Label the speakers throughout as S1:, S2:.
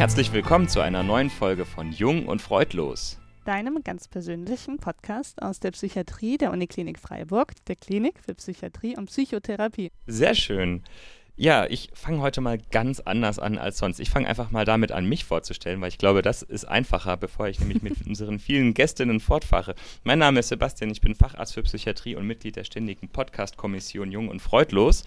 S1: Herzlich willkommen zu einer neuen Folge von Jung und Freudlos.
S2: Deinem ganz persönlichen Podcast aus der Psychiatrie der Uniklinik Freiburg, der Klinik für Psychiatrie und Psychotherapie.
S1: Sehr schön. Ja, ich fange heute mal ganz anders an als sonst. Ich fange einfach mal damit an, mich vorzustellen, weil ich glaube, das ist einfacher, bevor ich nämlich mit unseren vielen Gästinnen fortfahre. Mein Name ist Sebastian, ich bin Facharzt für Psychiatrie und Mitglied der ständigen Podcast-Kommission Jung und Freudlos.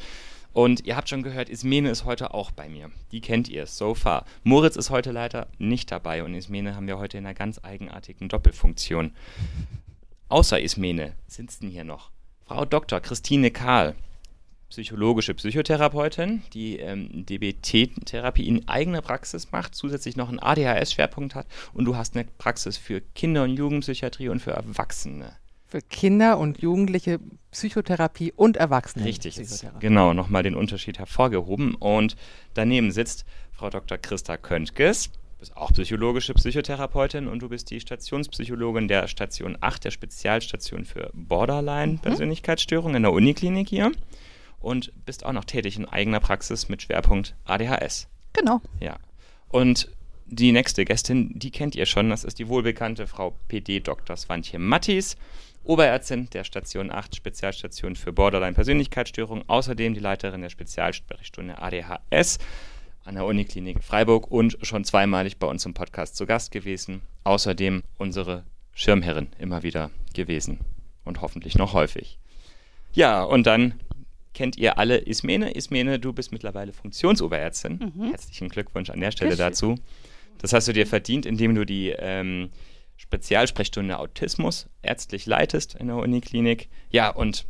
S1: Und ihr habt schon gehört, Ismene ist heute auch bei mir. Die kennt ihr, so far. Moritz ist heute leider nicht dabei und Ismene haben wir heute in einer ganz eigenartigen Doppelfunktion. Außer Ismene sitzen hier noch Frau Dr. Christine Kahl, psychologische Psychotherapeutin, die ähm, DBT-Therapie in eigener Praxis macht, zusätzlich noch einen ADHS-Schwerpunkt hat und du hast eine Praxis für Kinder- und Jugendpsychiatrie und für Erwachsene
S3: für Kinder und Jugendliche Psychotherapie und Erwachsene.
S1: Richtig, genau, nochmal den Unterschied hervorgehoben. Und daneben sitzt Frau Dr. Christa Köntges, du bist auch psychologische Psychotherapeutin und du bist die Stationspsychologin der Station 8, der Spezialstation für Borderline-Persönlichkeitsstörungen in der Uniklinik hier und bist auch noch tätig in eigener Praxis mit Schwerpunkt ADHS.
S2: Genau.
S1: Ja. Und die nächste Gästin, die kennt ihr schon, das ist die wohlbekannte Frau PD Dr. Swantje Mattis. Oberärztin der Station 8, Spezialstation für Borderline-Persönlichkeitsstörung, außerdem die Leiterin der Spezialsprechstunde ADHS an der Uniklinik Freiburg und schon zweimalig bei uns im Podcast zu Gast gewesen. Außerdem unsere Schirmherrin immer wieder gewesen und hoffentlich noch häufig. Ja, und dann kennt ihr alle Ismene. Ismene, du bist mittlerweile Funktionsoberärztin. Mhm. Herzlichen Glückwunsch an der Stelle dazu. Das hast du dir verdient, indem du die ähm, Spezialsprechstunde Autismus ärztlich leitest in der Uniklinik. Ja, und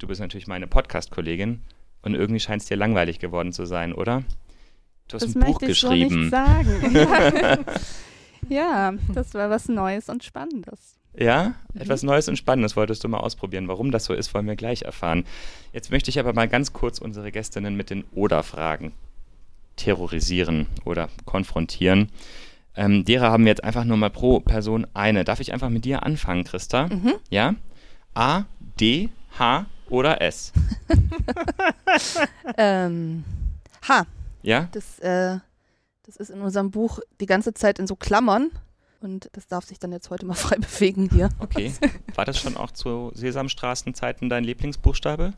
S1: du bist natürlich meine Podcast-Kollegin und irgendwie scheint es dir langweilig geworden zu sein, oder?
S2: Du hast das ein Buch geschrieben. So nicht sagen. ja, das war was Neues und Spannendes.
S1: Ja, mhm. etwas Neues und Spannendes wolltest du mal ausprobieren. Warum das so ist, wollen wir gleich erfahren. Jetzt möchte ich aber mal ganz kurz unsere Gästinnen mit den Oder-Fragen terrorisieren oder konfrontieren. Ähm, derer haben wir jetzt einfach nur mal pro Person eine. Darf ich einfach mit dir anfangen, Christa? Mhm. Ja? A, D, H oder S?
S2: ähm, H.
S1: Ja?
S2: Das, äh, das ist in unserem Buch die ganze Zeit in so Klammern. Und das darf sich dann jetzt heute mal frei bewegen hier.
S1: Okay. War das schon auch zu Sesamstraßenzeiten dein Lieblingsbuchstabe?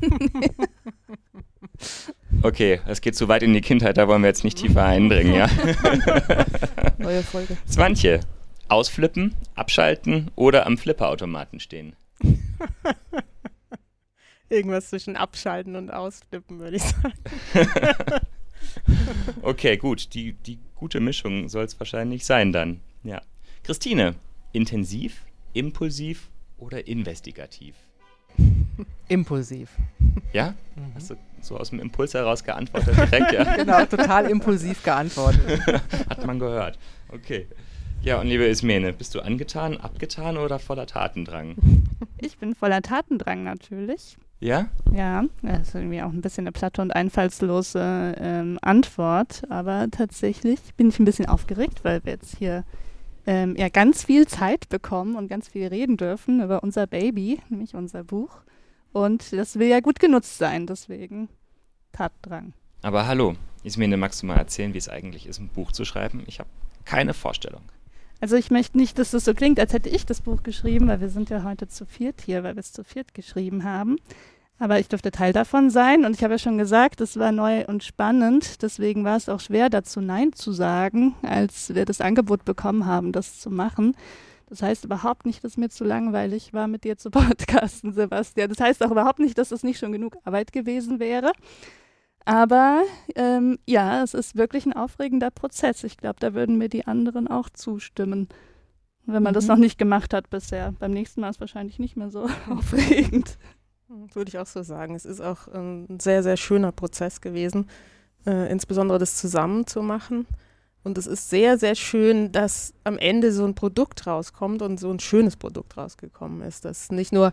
S1: nee. Okay, es geht zu weit in die Kindheit, da wollen wir jetzt nicht tiefer eindringen, ja?
S2: Neue Folge.
S1: Swantje, ausflippen, abschalten oder am Flipperautomaten stehen?
S2: Irgendwas zwischen abschalten und ausflippen, würde ich sagen.
S1: okay, gut. Die, die gute Mischung soll es wahrscheinlich sein dann. Ja. Christine, intensiv, impulsiv oder investigativ?
S3: Impulsiv.
S1: Ja? Mhm. Hast du so aus dem Impuls heraus geantwortet direkt, ja?
S3: genau, total impulsiv geantwortet.
S1: Hat man gehört. Okay. Ja, und liebe Ismene, bist du angetan, abgetan oder voller Tatendrang?
S2: Ich bin voller Tatendrang natürlich.
S1: Ja?
S2: Ja, das ist irgendwie auch ein bisschen eine platte und einfallslose ähm, Antwort, aber tatsächlich bin ich ein bisschen aufgeregt, weil wir jetzt hier ähm, ja ganz viel Zeit bekommen und ganz viel reden dürfen über unser Baby, nämlich unser Buch. Und das will ja gut genutzt sein, deswegen Tatdrang.
S1: Aber hallo, Ismene, magst du mal erzählen, wie es eigentlich ist, ein Buch zu schreiben? Ich habe keine Vorstellung.
S2: Also ich möchte nicht, dass das so klingt, als hätte ich das Buch geschrieben, weil wir sind ja heute zu viert hier, weil wir es zu viert geschrieben haben. Aber ich durfte Teil davon sein und ich habe ja schon gesagt, es war neu und spannend. Deswegen war es auch schwer, dazu Nein zu sagen, als wir das Angebot bekommen haben, das zu machen. Das heißt überhaupt nicht, dass mir zu langweilig war, mit dir zu podcasten, Sebastian. Das heißt auch überhaupt nicht, dass es nicht schon genug Arbeit gewesen wäre. Aber ähm, ja, es ist wirklich ein aufregender Prozess. Ich glaube, da würden mir die anderen auch zustimmen, wenn man mhm. das noch nicht gemacht hat bisher. Beim nächsten Mal ist es wahrscheinlich nicht mehr so aufregend.
S4: Würde ich auch so sagen. Es ist auch ein sehr, sehr schöner Prozess gewesen, äh, insbesondere das zusammen zu machen. Und es ist sehr, sehr schön, dass am Ende so ein Produkt rauskommt und so ein schönes Produkt rausgekommen ist. Das nicht nur,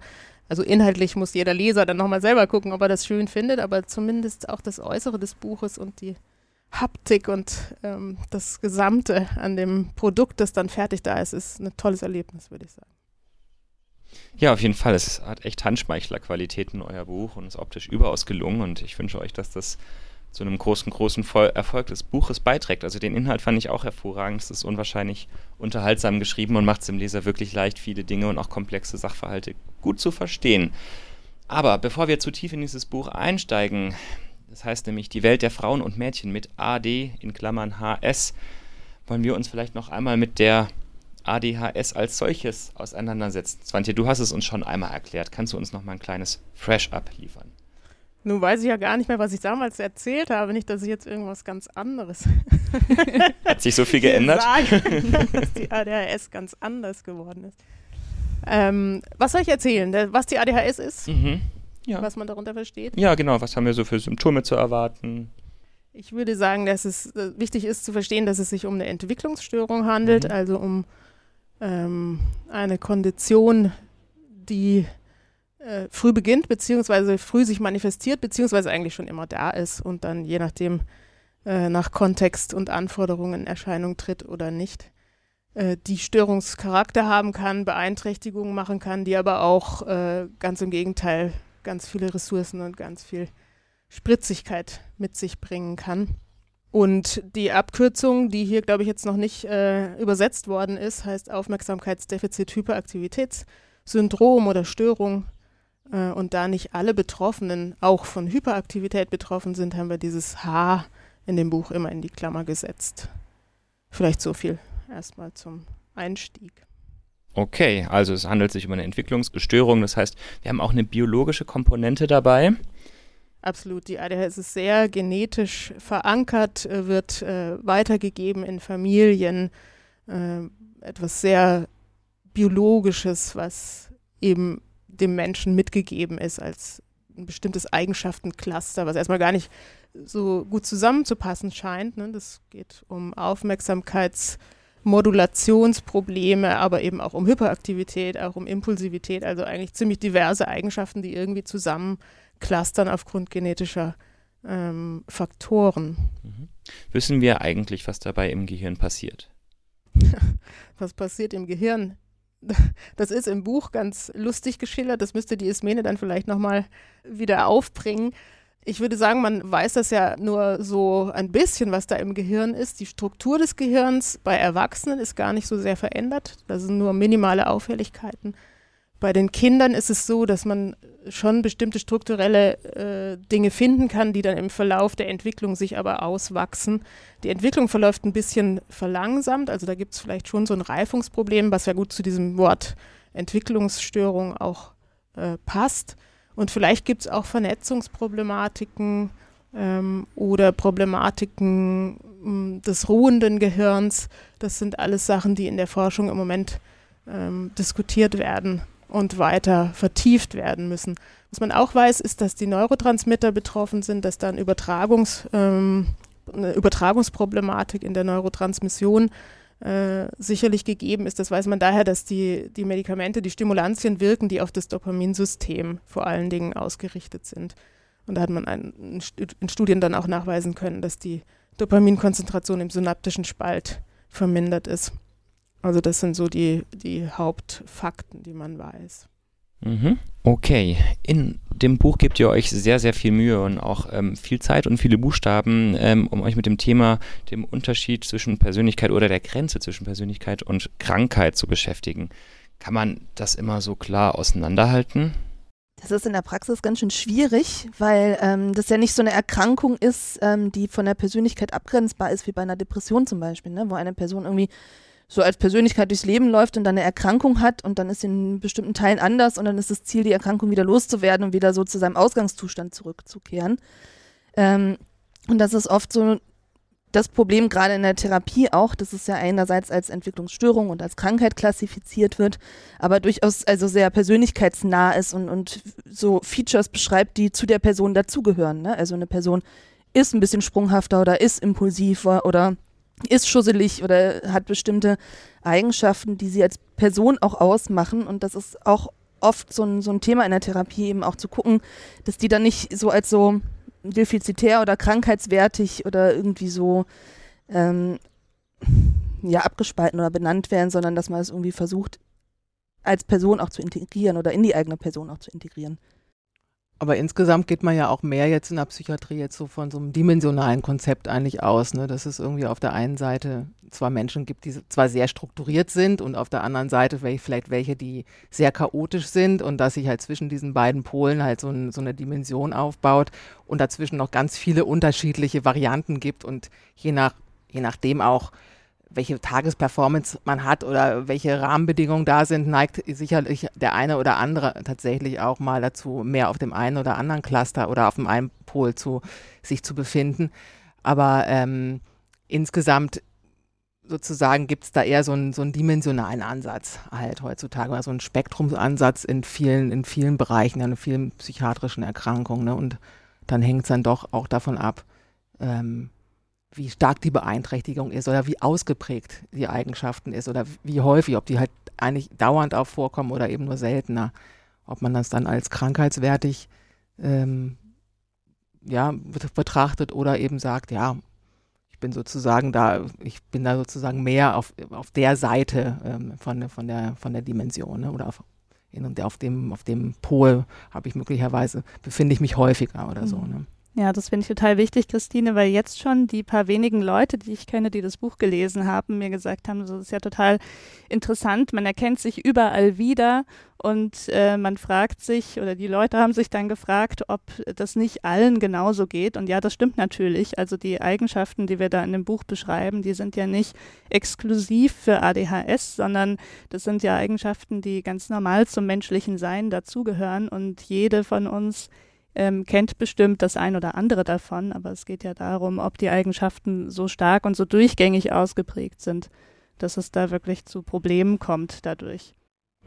S4: also inhaltlich muss jeder Leser dann nochmal selber gucken, ob er das schön findet, aber zumindest auch das Äußere des Buches und die Haptik und ähm, das Gesamte an dem Produkt, das dann fertig da ist, ist ein tolles Erlebnis, würde ich sagen.
S1: Ja, auf jeden Fall. Es hat echt Handschmeichler-Qualitäten, euer Buch, und ist optisch überaus gelungen. Und ich wünsche euch, dass das zu einem großen, großen Erfolg des Buches beiträgt. Also den Inhalt fand ich auch hervorragend. Es ist unwahrscheinlich unterhaltsam geschrieben und macht es dem Leser wirklich leicht, viele Dinge und auch komplexe Sachverhalte gut zu verstehen. Aber bevor wir zu tief in dieses Buch einsteigen, das heißt nämlich die Welt der Frauen und Mädchen mit AD in Klammern HS, wollen wir uns vielleicht noch einmal mit der ADHS als solches auseinandersetzen. Svante, du hast es uns schon einmal erklärt. Kannst du uns noch mal ein kleines Fresh-Up liefern?
S4: Nun weiß ich ja gar nicht mehr, was ich damals erzählt habe. Nicht, dass ich jetzt irgendwas ganz anderes.
S1: Hat sich so viel geändert?
S4: Sagen, dass die ADHS ganz anders geworden ist. Ähm, was soll ich erzählen? Was die ADHS ist? Mhm. Ja. Was man darunter versteht?
S1: Ja, genau. Was haben wir so für Symptome zu erwarten?
S4: Ich würde sagen, dass es äh, wichtig ist zu verstehen, dass es sich um eine Entwicklungsstörung handelt, mhm. also um ähm, eine Kondition, die äh, früh beginnt, beziehungsweise früh sich manifestiert, beziehungsweise eigentlich schon immer da ist und dann je nachdem äh, nach Kontext und Anforderungen in Erscheinung tritt oder nicht, äh, die Störungscharakter haben kann, Beeinträchtigungen machen kann, die aber auch äh, ganz im Gegenteil ganz viele Ressourcen und ganz viel Spritzigkeit mit sich bringen kann. Und die Abkürzung, die hier, glaube ich, jetzt noch nicht äh, übersetzt worden ist, heißt Aufmerksamkeitsdefizit-Hyperaktivitätssyndrom oder Störung. Äh, und da nicht alle Betroffenen auch von Hyperaktivität betroffen sind, haben wir dieses H in dem Buch immer in die Klammer gesetzt. Vielleicht so viel erstmal zum Einstieg.
S1: Okay, also es handelt sich um eine Entwicklungsstörung. Das heißt, wir haben auch eine biologische Komponente dabei.
S4: Absolut. Die ADHS ist sehr genetisch verankert, äh, wird äh, weitergegeben in Familien. Äh, etwas sehr Biologisches, was eben dem Menschen mitgegeben ist als ein bestimmtes Eigenschaftencluster, was erstmal gar nicht so gut zusammenzupassen scheint. Ne? Das geht um Aufmerksamkeitsmodulationsprobleme, aber eben auch um Hyperaktivität, auch um Impulsivität, also eigentlich ziemlich diverse Eigenschaften, die irgendwie zusammen clustern aufgrund genetischer ähm, Faktoren.
S1: Mhm. Wissen wir eigentlich, was dabei im Gehirn passiert?
S4: was passiert im Gehirn? Das ist im Buch ganz lustig geschildert. Das müsste die Ismene dann vielleicht nochmal wieder aufbringen. Ich würde sagen, man weiß das ja nur so ein bisschen, was da im Gehirn ist. Die Struktur des Gehirns bei Erwachsenen ist gar nicht so sehr verändert. Da sind nur minimale Auffälligkeiten. Bei den Kindern ist es so, dass man schon bestimmte strukturelle äh, Dinge finden kann, die dann im Verlauf der Entwicklung sich aber auswachsen. Die Entwicklung verläuft ein bisschen verlangsamt, also da gibt es vielleicht schon so ein Reifungsproblem, was ja gut zu diesem Wort Entwicklungsstörung auch äh, passt. Und vielleicht gibt es auch Vernetzungsproblematiken ähm, oder Problematiken mh, hm, des ruhenden Gehirns. Das sind alles Sachen, die in der Forschung im Moment ähm, diskutiert werden und weiter vertieft werden müssen. Was man auch weiß, ist, dass die Neurotransmitter betroffen sind, dass dann Übertragungs, ähm, eine Übertragungsproblematik in der Neurotransmission äh, sicherlich gegeben ist. Das weiß man daher, dass die, die Medikamente, die Stimulantien wirken, die auf das Dopaminsystem vor allen Dingen ausgerichtet sind. Und da hat man ein, in Studien dann auch nachweisen können, dass die Dopaminkonzentration im synaptischen Spalt vermindert ist. Also das sind so die, die Hauptfakten, die man weiß.
S1: Mhm. Okay, in dem Buch gebt ihr euch sehr, sehr viel Mühe und auch ähm, viel Zeit und viele Buchstaben, ähm, um euch mit dem Thema, dem Unterschied zwischen Persönlichkeit oder der Grenze zwischen Persönlichkeit und Krankheit zu beschäftigen. Kann man das immer so klar auseinanderhalten?
S5: Das ist in der Praxis ganz schön schwierig, weil ähm, das ja nicht so eine Erkrankung ist, ähm, die von der Persönlichkeit abgrenzbar ist, wie bei einer Depression zum Beispiel, ne? wo eine Person irgendwie so als Persönlichkeit durchs Leben läuft und dann eine Erkrankung hat und dann ist in bestimmten Teilen anders und dann ist das Ziel, die Erkrankung wieder loszuwerden und wieder so zu seinem Ausgangszustand zurückzukehren. Ähm, und das ist oft so das Problem gerade in der Therapie auch, dass es ja einerseits als Entwicklungsstörung und als Krankheit klassifiziert wird, aber durchaus also sehr persönlichkeitsnah ist und, und so Features beschreibt, die zu der Person dazugehören. Ne? Also eine Person ist ein bisschen sprunghafter oder ist impulsiver oder ist schusselig oder hat bestimmte Eigenschaften, die sie als Person auch ausmachen. Und das ist auch oft so ein, so ein Thema in der Therapie, eben auch zu gucken, dass die dann nicht so als so defizitär oder krankheitswertig oder irgendwie so ähm, ja, abgespalten oder benannt werden, sondern dass man es irgendwie versucht, als Person auch zu integrieren oder in die eigene Person auch zu integrieren.
S3: Aber insgesamt geht man ja auch mehr jetzt in der Psychiatrie jetzt so von so einem dimensionalen Konzept eigentlich aus, ne? dass es irgendwie auf der einen Seite zwar Menschen gibt, die zwar sehr strukturiert sind und auf der anderen Seite vielleicht welche, die sehr chaotisch sind und dass sich halt zwischen diesen beiden Polen halt so, ein, so eine Dimension aufbaut und dazwischen noch ganz viele unterschiedliche Varianten gibt und je nach, je nachdem auch welche Tagesperformance man hat oder welche Rahmenbedingungen da sind, neigt sicherlich der eine oder andere tatsächlich auch mal dazu, mehr auf dem einen oder anderen Cluster oder auf dem einen Pol zu sich zu befinden. Aber ähm, insgesamt sozusagen gibt es da eher so einen, so einen dimensionalen Ansatz halt heutzutage, oder so einen Spektrumsansatz in vielen, in vielen Bereichen, in vielen psychiatrischen Erkrankungen. Ne? Und dann hängt es dann doch auch davon ab, ähm, wie stark die Beeinträchtigung ist oder wie ausgeprägt die Eigenschaften ist oder wie häufig, ob die halt eigentlich dauernd auch vorkommen oder eben nur seltener. Ob man das dann als krankheitswertig ähm, ja, betrachtet oder eben sagt, ja, ich bin sozusagen da, ich bin da sozusagen mehr auf, auf der Seite ähm, von, von, der, von der Dimension ne? oder auf, in, auf, dem, auf dem Pol habe ich möglicherweise, befinde ich mich häufiger oder so.
S2: Mhm.
S3: Ne?
S2: Ja, das finde ich total wichtig, Christine, weil jetzt schon die paar wenigen Leute, die ich kenne, die das Buch gelesen haben, mir gesagt haben, so ist ja total interessant, man erkennt sich überall wieder und äh, man fragt sich oder die Leute haben sich dann gefragt, ob das nicht allen genauso geht. Und ja, das stimmt natürlich. Also die Eigenschaften, die wir da in dem Buch beschreiben, die sind ja nicht exklusiv für ADHS, sondern das sind ja Eigenschaften, die ganz normal zum menschlichen Sein dazugehören und jede von uns ähm, kennt bestimmt das ein oder andere davon, aber es geht ja darum, ob die Eigenschaften so stark und so durchgängig ausgeprägt sind, dass es da wirklich zu Problemen kommt dadurch.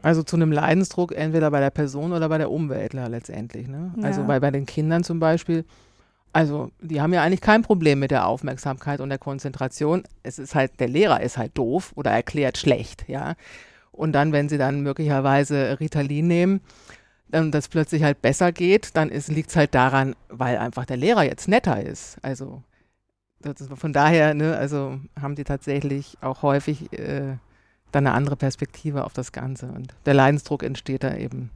S3: Also zu einem Leidensdruck entweder bei der Person oder bei der Umwelt letztendlich. Ne? Also ja. Also bei, bei den Kindern zum Beispiel, also die haben ja eigentlich kein Problem mit der Aufmerksamkeit und der Konzentration. Es ist halt, der Lehrer ist halt doof oder erklärt schlecht, ja. Und dann, wenn sie dann möglicherweise Ritalin nehmen, ähm, das plötzlich halt besser geht, dann liegt es halt daran, weil einfach der Lehrer jetzt netter ist. Also von daher, ne, also haben die tatsächlich auch häufig äh, dann eine andere Perspektive auf das Ganze. Und der Leidensdruck entsteht da eben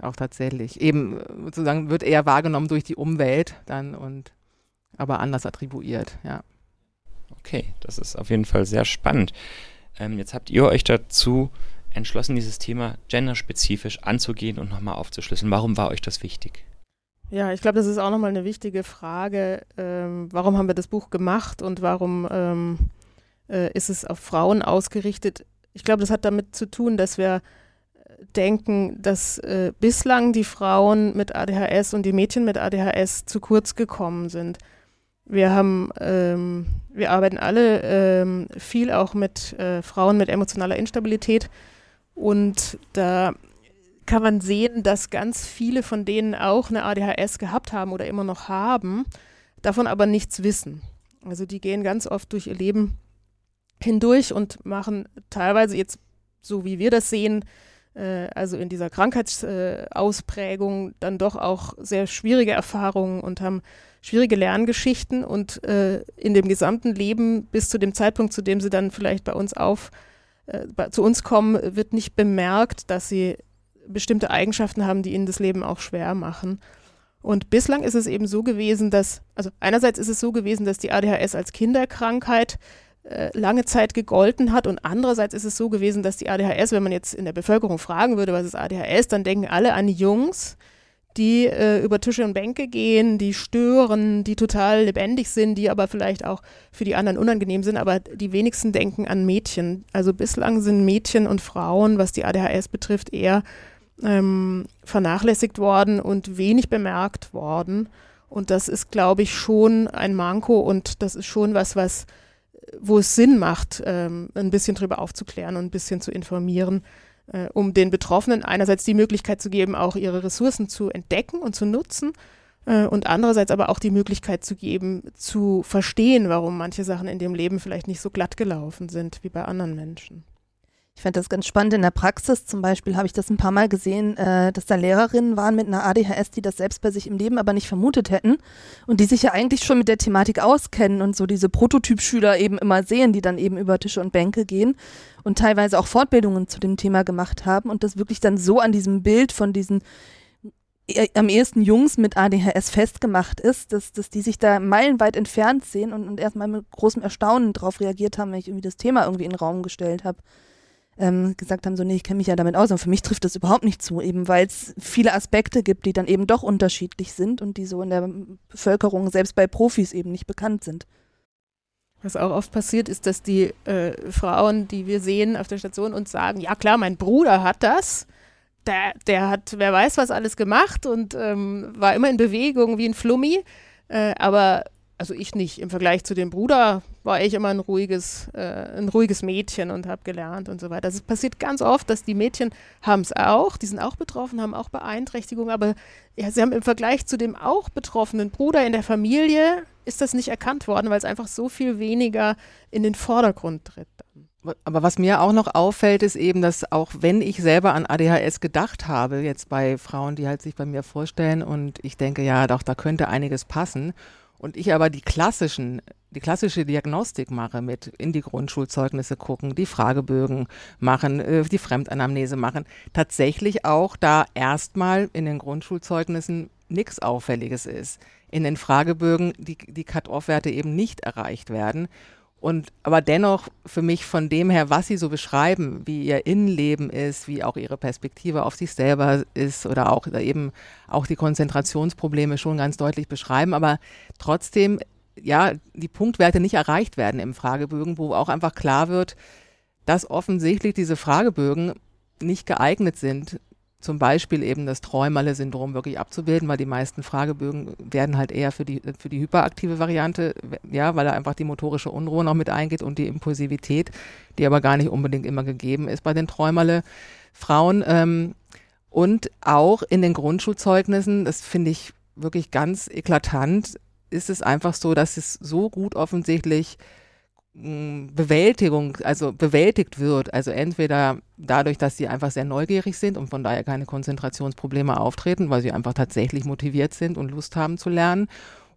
S3: auch tatsächlich. Eben sozusagen wird eher wahrgenommen durch die Umwelt dann und aber anders attribuiert, ja.
S1: Okay, das ist auf jeden Fall sehr spannend. Ähm, jetzt habt ihr euch dazu entschlossen, dieses Thema genderspezifisch anzugehen und nochmal aufzuschlüsseln. Warum war euch das wichtig?
S4: Ja, ich glaube, das ist auch nochmal eine wichtige Frage. Ähm, warum haben wir das Buch gemacht und warum ähm, äh, ist es auf Frauen ausgerichtet? Ich glaube, das hat damit zu tun, dass wir äh, denken, dass äh, bislang die Frauen mit ADHS und die Mädchen mit ADHS zu kurz gekommen sind. Wir haben, ähm, wir arbeiten alle ähm, viel auch mit äh, Frauen mit emotionaler Instabilität und da kann man sehen, dass ganz viele von denen auch eine ADHS gehabt haben oder immer noch haben, davon aber nichts wissen. Also die gehen ganz oft durch ihr Leben hindurch und machen teilweise jetzt, so wie wir das sehen, äh, also in dieser Krankheitsausprägung, äh, dann doch auch sehr schwierige Erfahrungen und haben schwierige Lerngeschichten und äh, in dem gesamten Leben bis zu dem Zeitpunkt, zu dem sie dann vielleicht bei uns auf äh, zu uns kommen, wird nicht bemerkt, dass sie bestimmte Eigenschaften haben, die ihnen das Leben auch schwer machen. Und bislang ist es eben so gewesen, dass, also einerseits ist es so gewesen, dass die ADHS als Kinderkrankheit äh, lange Zeit gegolten hat und andererseits ist es so gewesen, dass die ADHS, wenn man jetzt in der Bevölkerung fragen würde, was ist ADHS, dann denken alle an Jungs, die äh, über Tische und Bänke gehen, die stören, die total lebendig sind, die aber vielleicht auch für die anderen unangenehm sind, aber die wenigsten denken an Mädchen. Also bislang sind Mädchen und Frauen, was die ADHS betrifft, eher ähm, vernachlässigt worden und wenig bemerkt worden. Und das ist, glaube ich, schon ein Manko und das ist schon was, was wo es Sinn macht, ähm, ein bisschen drüber aufzuklären und ein bisschen zu informieren äh, um den Betroffenen einerseits die Möglichkeit zu geben, auch ihre Ressourcen zu entdecken und zu nutzen äh, und andererseits aber auch die Möglichkeit zu geben, zu verstehen, warum manche Sachen in dem Leben vielleicht nicht so glatt gelaufen sind wie bei anderen Menschen.
S5: Ich fand das ganz spannend. In der Praxis zum Beispiel habe ich das ein paar Mal gesehen, äh, dass da Lehrerinnen waren mit einer ADHS, die das selbst bei sich im Leben aber nicht vermutet hätten und die sich ja eigentlich schon mit der Thematik auskennen und so diese Prototypschüler eben immer sehen, die dann eben über Tische und Bänke gehen und teilweise auch Fortbildungen zu dem Thema gemacht haben und das wirklich dann so an diesem Bild von diesen e- am ehesten Jungs mit ADHS festgemacht ist, dass, dass die sich da meilenweit entfernt sehen und, und erstmal mit großem Erstaunen darauf reagiert haben, wenn ich irgendwie das Thema irgendwie in den Raum gestellt habe. Ähm, gesagt haben, so, nee, ich kenne mich ja damit aus, aber für mich trifft das überhaupt nicht zu, eben weil es viele Aspekte gibt, die dann eben doch unterschiedlich sind und die so in der Bevölkerung, selbst bei Profis eben nicht bekannt sind.
S4: Was auch oft passiert, ist, dass die äh, Frauen, die wir sehen auf der Station, uns sagen, ja klar, mein Bruder hat das. Der, der hat, wer weiß, was alles gemacht und ähm, war immer in Bewegung wie ein Flummi. Äh, aber also ich nicht. Im Vergleich zu dem Bruder war ich immer ein ruhiges, äh, ein ruhiges Mädchen und habe gelernt und so weiter. Also es passiert ganz oft, dass die Mädchen haben es auch, die sind auch betroffen, haben auch Beeinträchtigungen, aber ja, sie haben im Vergleich zu dem auch betroffenen Bruder in der Familie ist das nicht erkannt worden, weil es einfach so viel weniger in den Vordergrund tritt.
S3: Aber was mir auch noch auffällt, ist eben, dass auch wenn ich selber an ADHS gedacht habe, jetzt bei Frauen, die halt sich bei mir vorstellen und ich denke, ja, doch, da könnte einiges passen und ich aber die klassischen, die klassische Diagnostik mache, mit in die Grundschulzeugnisse gucken, die Fragebögen machen, äh, die Fremdanamnese machen, tatsächlich auch da erstmal in den Grundschulzeugnissen nichts Auffälliges ist. In den Fragebögen die, die Cut-Off-Werte eben nicht erreicht werden. Und aber dennoch für mich von dem her, was sie so beschreiben, wie ihr Innenleben ist, wie auch ihre Perspektive auf sich selber ist oder auch eben auch die Konzentrationsprobleme schon ganz deutlich beschreiben, aber trotzdem ja die Punktwerte nicht erreicht werden im Fragebögen, wo auch einfach klar wird, dass offensichtlich diese Fragebögen nicht geeignet sind, zum Beispiel eben das Träumerle-Syndrom wirklich abzubilden, weil die meisten Fragebögen werden halt eher für die, für die hyperaktive Variante, ja, weil da einfach die motorische Unruhe noch mit eingeht und die Impulsivität, die aber gar nicht unbedingt immer gegeben ist bei den Träumerle-Frauen. Ähm, und auch in den Grundschulzeugnissen, das finde ich wirklich ganz eklatant, ist es einfach so, dass es so gut offensichtlich Bewältigung, also bewältigt wird, also entweder dadurch, dass sie einfach sehr neugierig sind und von daher keine Konzentrationsprobleme auftreten, weil sie einfach tatsächlich motiviert sind und Lust haben zu lernen,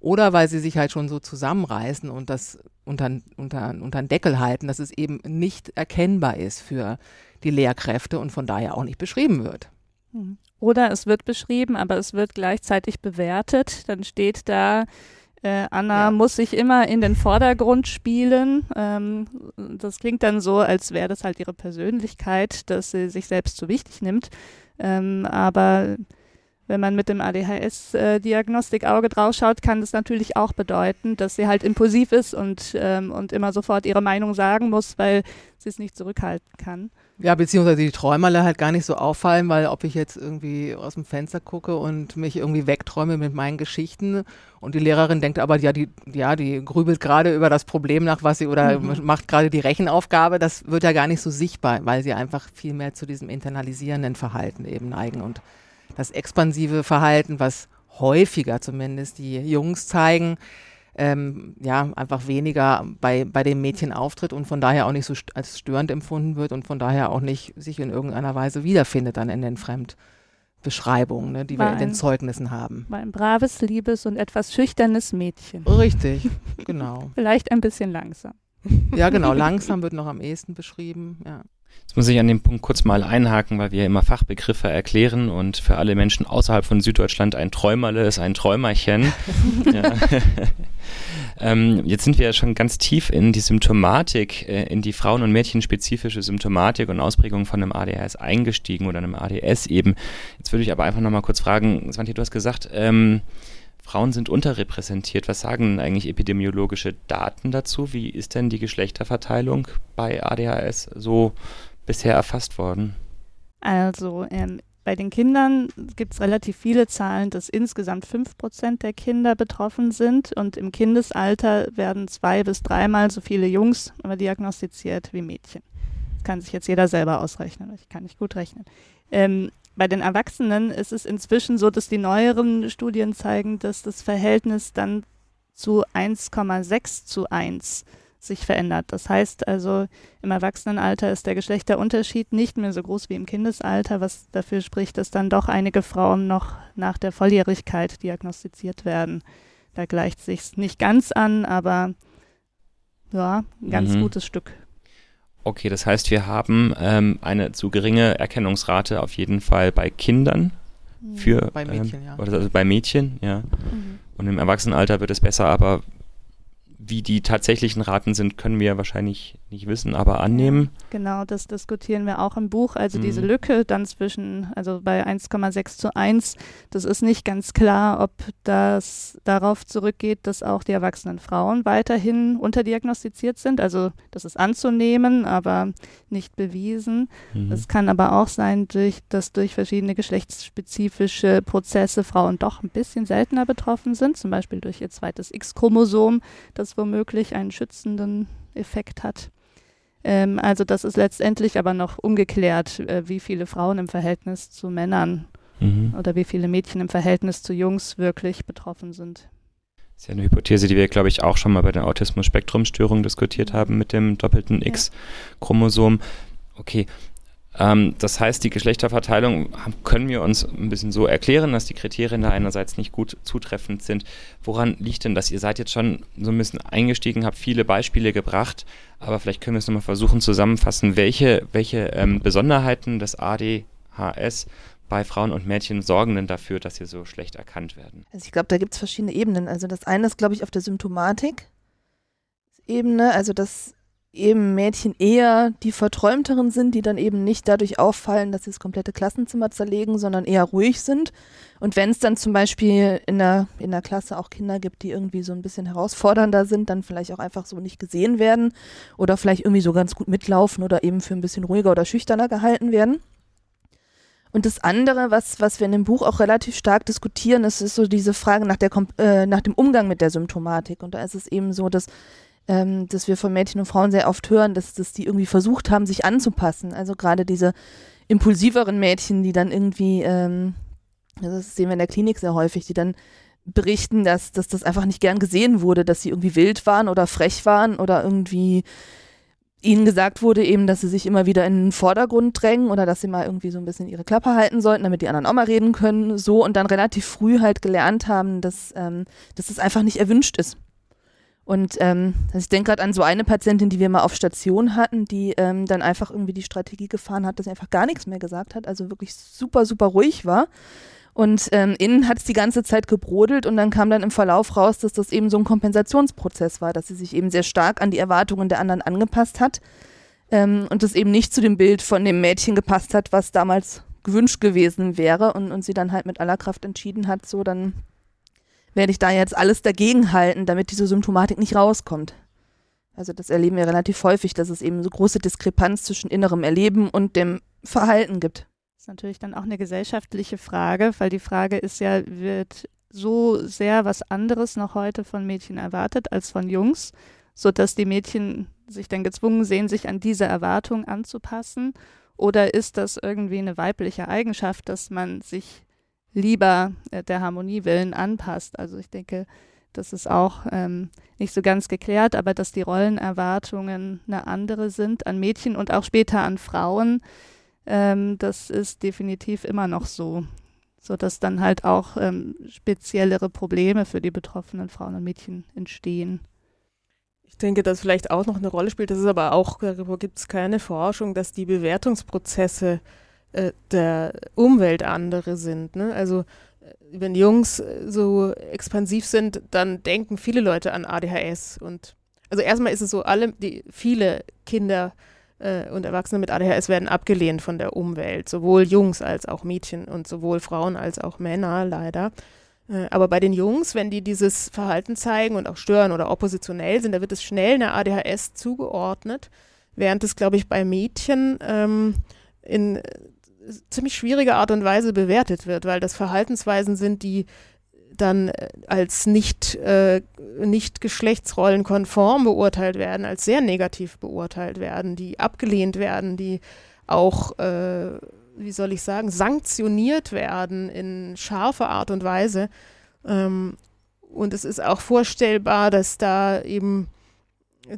S3: oder weil sie sich halt schon so zusammenreißen und das unter, unter, unter den Deckel halten, dass es eben nicht erkennbar ist für die Lehrkräfte und von daher auch nicht beschrieben wird.
S2: Hm. Oder es wird beschrieben, aber es wird gleichzeitig bewertet. Dann steht da, äh, Anna ja. muss sich immer in den Vordergrund spielen. Ähm, das klingt dann so, als wäre das halt ihre Persönlichkeit, dass sie sich selbst zu wichtig nimmt. Ähm, aber wenn man mit dem ADHS-Diagnostik-Auge draufschaut, kann das natürlich auch bedeuten, dass sie halt impulsiv ist und, ähm, und immer sofort ihre Meinung sagen muss, weil sie es nicht zurückhalten kann.
S3: Ja, beziehungsweise die Träumerle halt gar nicht so auffallen, weil ob ich jetzt irgendwie aus dem Fenster gucke und mich irgendwie wegträume mit meinen Geschichten und die Lehrerin denkt aber, ja, die, ja, die grübelt gerade über das Problem nach, was sie oder mhm. macht gerade die Rechenaufgabe, das wird ja gar nicht so sichtbar, weil sie einfach viel mehr zu diesem internalisierenden Verhalten eben neigen und das expansive Verhalten, was häufiger zumindest die Jungs zeigen, ähm, ja, einfach weniger bei, bei dem Mädchen auftritt und von daher auch nicht so st als störend empfunden wird und von daher auch nicht sich in irgendeiner Weise wiederfindet dann in den Fremdbeschreibungen, ne, die war wir in den Zeugnissen haben.
S2: War ein braves, liebes und etwas schüchternes Mädchen.
S3: Richtig, genau.
S2: Vielleicht ein bisschen langsam.
S3: Ja, genau, langsam wird noch am ehesten beschrieben, ja.
S1: Jetzt muss ich an dem Punkt kurz mal einhaken, weil wir immer Fachbegriffe erklären und für alle Menschen außerhalb von Süddeutschland ein Träumerle ist ein Träumerchen. ähm, jetzt sind wir ja schon ganz tief in die Symptomatik, äh, in die Frauen- und Mädchenspezifische Symptomatik und Ausprägung von einem ADHS eingestiegen oder einem ADS eben. Jetzt würde ich aber einfach nochmal kurz fragen, Svante, du hast gesagt, ähm, Frauen sind unterrepräsentiert. Was sagen eigentlich epidemiologische Daten dazu? Wie ist denn die Geschlechterverteilung bei ADHS so bisher erfasst worden?
S2: Also ähm, bei den Kindern gibt es relativ viele Zahlen, dass insgesamt 5% der Kinder betroffen sind und im Kindesalter werden zwei bis dreimal so viele Jungs diagnostiziert wie Mädchen. Das kann sich jetzt jeder selber ausrechnen, ich kann nicht gut rechnen. Ähm, bei den Erwachsenen ist es inzwischen so, dass die neueren Studien zeigen, dass das Verhältnis dann zu 1,6 zu 1 sich verändert. Das heißt also, im Erwachsenenalter ist der Geschlechterunterschied nicht mehr so groß wie im Kindesalter, was dafür spricht, dass dann doch einige Frauen noch nach der Volljährigkeit diagnostiziert werden. Da gleicht sich nicht ganz an, aber ja, ein ganz mhm. gutes Stück.
S1: Okay, das heißt, wir haben ähm, eine zu geringe Erkennungsrate auf jeden Fall bei Kindern für
S3: Bei Mädchen,
S1: ähm,
S3: ja.
S1: oder also bei Mädchen, ja.
S2: Mhm.
S1: Und im Erwachsenenalter wird es besser, aber wie die tatsächlichen Raten sind, können wir wahrscheinlich nicht wissen, aber annehmen.
S2: Genau, das diskutieren wir auch im Buch. Also diese
S1: Mhm.
S2: Lücke dann zwischen, also bei 1,6 zu 1, das ist nicht ganz klar, ob das darauf zurückgeht, dass auch die erwachsenen Frauen weiterhin unterdiagnostiziert sind. Also das ist anzunehmen, aber nicht bewiesen.
S1: Mhm.
S2: Es kann aber auch sein, durch, dass durch verschiedene geschlechtsspezifische Prozesse Frauen doch ein bisschen seltener betroffen sind, zum Beispiel durch ihr zweites X-Chromosom, das womöglich einen schützenden Effekt hat. Ähm, also das ist letztendlich aber noch ungeklärt, äh, wie viele Frauen im Verhältnis zu Männern
S1: Mhm.
S2: oder wie viele Mädchen im Verhältnis zu Jungs wirklich betroffen sind.
S1: Das ist ja eine Hypothese, die wir, glaube ich, auch schon mal bei der Autismus-Spektrum-Störung diskutiert haben mit dem doppelten. X-Chromosom. Okay. Ähm, das heißt, die Geschlechterverteilung können wir uns ein bisschen so erklären, dass die Kriterien da einerseits nicht gut zutreffend sind. Woran liegt denn das? Ihr seid jetzt schon so ein bisschen eingestiegen, habt viele Beispiele gebracht, aber vielleicht können wir es nochmal versuchen zusammenfassen, welche, welche ähm, Besonderheiten des ADHS bei Frauen und Mädchen sorgen denn dafür, dass sie so schlecht erkannt werden?
S5: Also ich glaube, da gibt es verschiedene Ebenen. Also das eine ist, glaube ich, auf der Symptomatik-Ebene, also dass eben Mädchen eher die Verträumteren sind, die dann eben nicht dadurch auffallen, dass sie das komplette Klassenzimmer zerlegen, sondern eher ruhig sind. Und wenn es dann zum Beispiel in der, in der Klasse auch Kinder gibt, die irgendwie so ein bisschen herausfordernder sind, dann vielleicht auch einfach so nicht gesehen werden oder vielleicht irgendwie so ganz gut mitlaufen oder eben für ein bisschen ruhiger oder schüchterner gehalten werden. Und das andere, was, was wir in dem Buch auch relativ stark diskutieren, ist, ist so diese Frage nach, der, äh, nach dem Umgang mit der Symptomatik. Und da ist es eben so, dass, ähm, dass wir von Mädchen und Frauen sehr oft hören, dass, dass die irgendwie versucht haben, sich anzupassen. Also gerade diese impulsiveren Mädchen, die dann irgendwie, ähm, das sehen wir in der Klinik sehr häufig, die dann berichten, dass, dass das einfach nicht gern gesehen wurde, dass sie irgendwie wild waren oder frech waren oder irgendwie ihnen gesagt wurde eben, dass sie sich immer wieder in den Vordergrund drängen oder dass sie mal irgendwie so ein bisschen ihre Klappe halten sollten, damit die anderen auch mal reden können, so und dann relativ früh halt gelernt haben, dass, ähm, dass das einfach nicht erwünscht ist. Und ähm, also ich denke gerade an so eine Patientin, die wir mal auf Station hatten, die ähm, dann einfach irgendwie die Strategie gefahren hat, dass sie einfach gar nichts mehr gesagt hat, also wirklich super, super ruhig war. Und ähm, innen hat es die ganze Zeit gebrodelt und dann kam dann im Verlauf raus, dass das eben so ein Kompensationsprozess war, dass sie sich eben sehr stark an die Erwartungen der anderen angepasst hat ähm, und das eben nicht zu dem Bild von dem Mädchen gepasst hat, was damals gewünscht gewesen wäre und, und sie dann halt mit aller Kraft entschieden hat, so dann werde ich da jetzt alles dagegen halten, damit diese Symptomatik nicht rauskommt. Also das erleben wir relativ häufig, dass es eben so große Diskrepanz zwischen innerem Erleben und dem Verhalten gibt.
S2: Das ist natürlich dann auch eine gesellschaftliche Frage, weil die Frage ist ja, wird so sehr was anderes noch heute von Mädchen erwartet als von Jungs, sodass die Mädchen sich dann gezwungen sehen, sich an diese Erwartung anzupassen? Oder ist das irgendwie eine weibliche Eigenschaft, dass man sich lieber äh, der Harmonie willen anpasst? Also ich denke, das ist auch ähm, nicht so ganz geklärt, aber dass die Rollenerwartungen eine andere sind an Mädchen und auch später an Frauen. Ähm, das ist definitiv immer noch so, so dass dann halt auch ähm, speziellere Probleme für die betroffenen Frauen und Mädchen entstehen.
S4: Ich denke, dass vielleicht auch noch eine Rolle spielt, das ist aber auch, darüber gibt es keine Forschung, dass die Bewertungsprozesse äh, der Umwelt andere sind. Ne? Also äh, wenn Jungs äh, so expansiv sind, dann denken viele Leute an ADHS. Und also erstmal ist es so, alle, die viele Kinder äh, und Erwachsene mit ADHS werden abgelehnt von der Umwelt, sowohl Jungs als auch Mädchen und sowohl Frauen als auch Männer leider. Äh, Aber bei den Jungs, wenn die dieses Verhalten zeigen und auch stören oder oppositionell sind, da wird es schnell einer ADHS zugeordnet, während es, glaube ich, bei Mädchen ähm, in äh, ziemlich schwieriger Art und Weise bewertet wird, weil das Verhaltensweisen sind, die dann äh, als nicht, äh, nicht geschlechtsrollenkonform beurteilt werden, als sehr negativ beurteilt werden, die abgelehnt werden, die auch, äh, wie soll ich sagen, sanktioniert werden in scharfer Art und Weise. Ähm, und es ist auch vorstellbar, dass da eben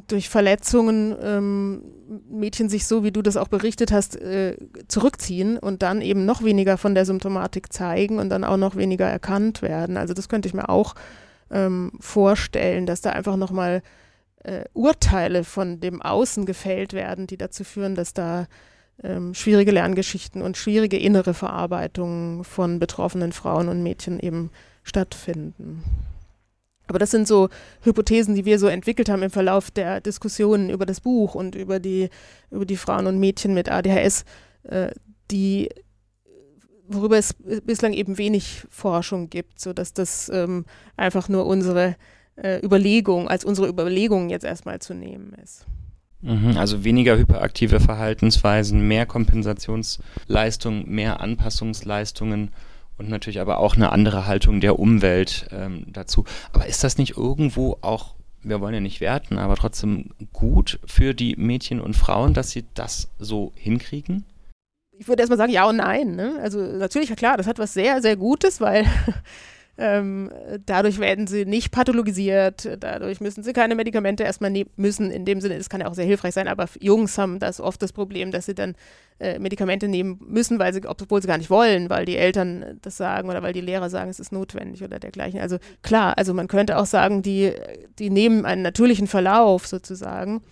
S4: durch Verletzungen ähm, Mädchen sich so, wie du das auch berichtet hast, äh, zurückziehen und dann eben noch weniger von der Symptomatik zeigen und dann auch noch weniger erkannt werden. Also das könnte ich mir auch ähm, vorstellen, dass da einfach nochmal äh, Urteile von dem Außen gefällt werden, die dazu führen, dass da ähm, schwierige Lerngeschichten und schwierige innere Verarbeitungen von betroffenen Frauen und Mädchen eben stattfinden. Aber das sind so Hypothesen, die wir so entwickelt haben im Verlauf der Diskussionen über das Buch und über die, über die Frauen und Mädchen mit ADHS, äh, die worüber es bislang eben wenig Forschung gibt, sodass das ähm, einfach nur unsere äh, Überlegung, als unsere Überlegung jetzt erstmal zu nehmen ist.
S1: Mhm, also weniger hyperaktive Verhaltensweisen, mehr Kompensationsleistungen, mehr Anpassungsleistungen und natürlich aber auch eine andere Haltung der Umwelt ähm, dazu. Aber ist das nicht irgendwo auch, wir wollen ja nicht werten, aber trotzdem gut für die Mädchen und Frauen, dass sie das so hinkriegen?
S4: Ich würde erstmal sagen, ja und nein. Ne? Also natürlich, klar, das hat was sehr, sehr Gutes, weil Ähm, dadurch werden sie nicht pathologisiert, dadurch müssen sie keine Medikamente erstmal nehmen müssen. In dem Sinne, es kann ja auch sehr hilfreich sein, aber Jungs haben das oft das Problem, dass sie dann äh, Medikamente nehmen müssen, weil sie, obwohl sie gar nicht wollen, weil die Eltern das sagen oder weil die Lehrer sagen, es ist notwendig oder dergleichen. Also klar, also man könnte auch sagen, die, die nehmen einen natürlichen Verlauf sozusagen.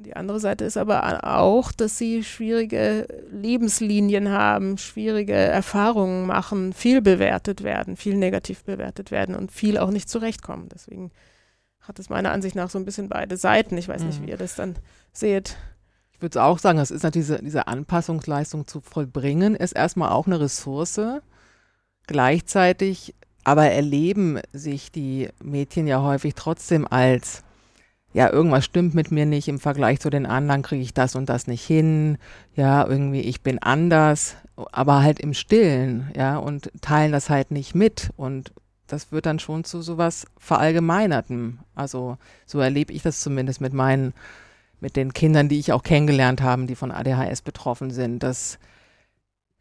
S4: Die andere Seite ist aber auch, dass sie schwierige Lebenslinien haben, schwierige Erfahrungen machen, viel bewertet werden, viel negativ bewertet werden und viel auch nicht zurechtkommen. Deswegen hat es meiner Ansicht nach so ein bisschen beide Seiten. Ich weiß nicht, mhm. wie ihr das dann seht.
S3: Ich würde auch sagen, das ist natürlich diese, diese Anpassungsleistung zu vollbringen, ist erstmal auch eine Ressource. Gleichzeitig aber erleben sich die Mädchen ja häufig trotzdem als ja, irgendwas stimmt mit mir nicht, im Vergleich zu den anderen kriege ich das und das nicht hin, ja, irgendwie ich bin anders, aber halt im Stillen, ja, und teilen das halt nicht mit und das wird dann schon zu sowas Verallgemeinertem. Also so erlebe ich das zumindest mit meinen, mit den Kindern, die ich auch kennengelernt habe, die von ADHS betroffen sind, dass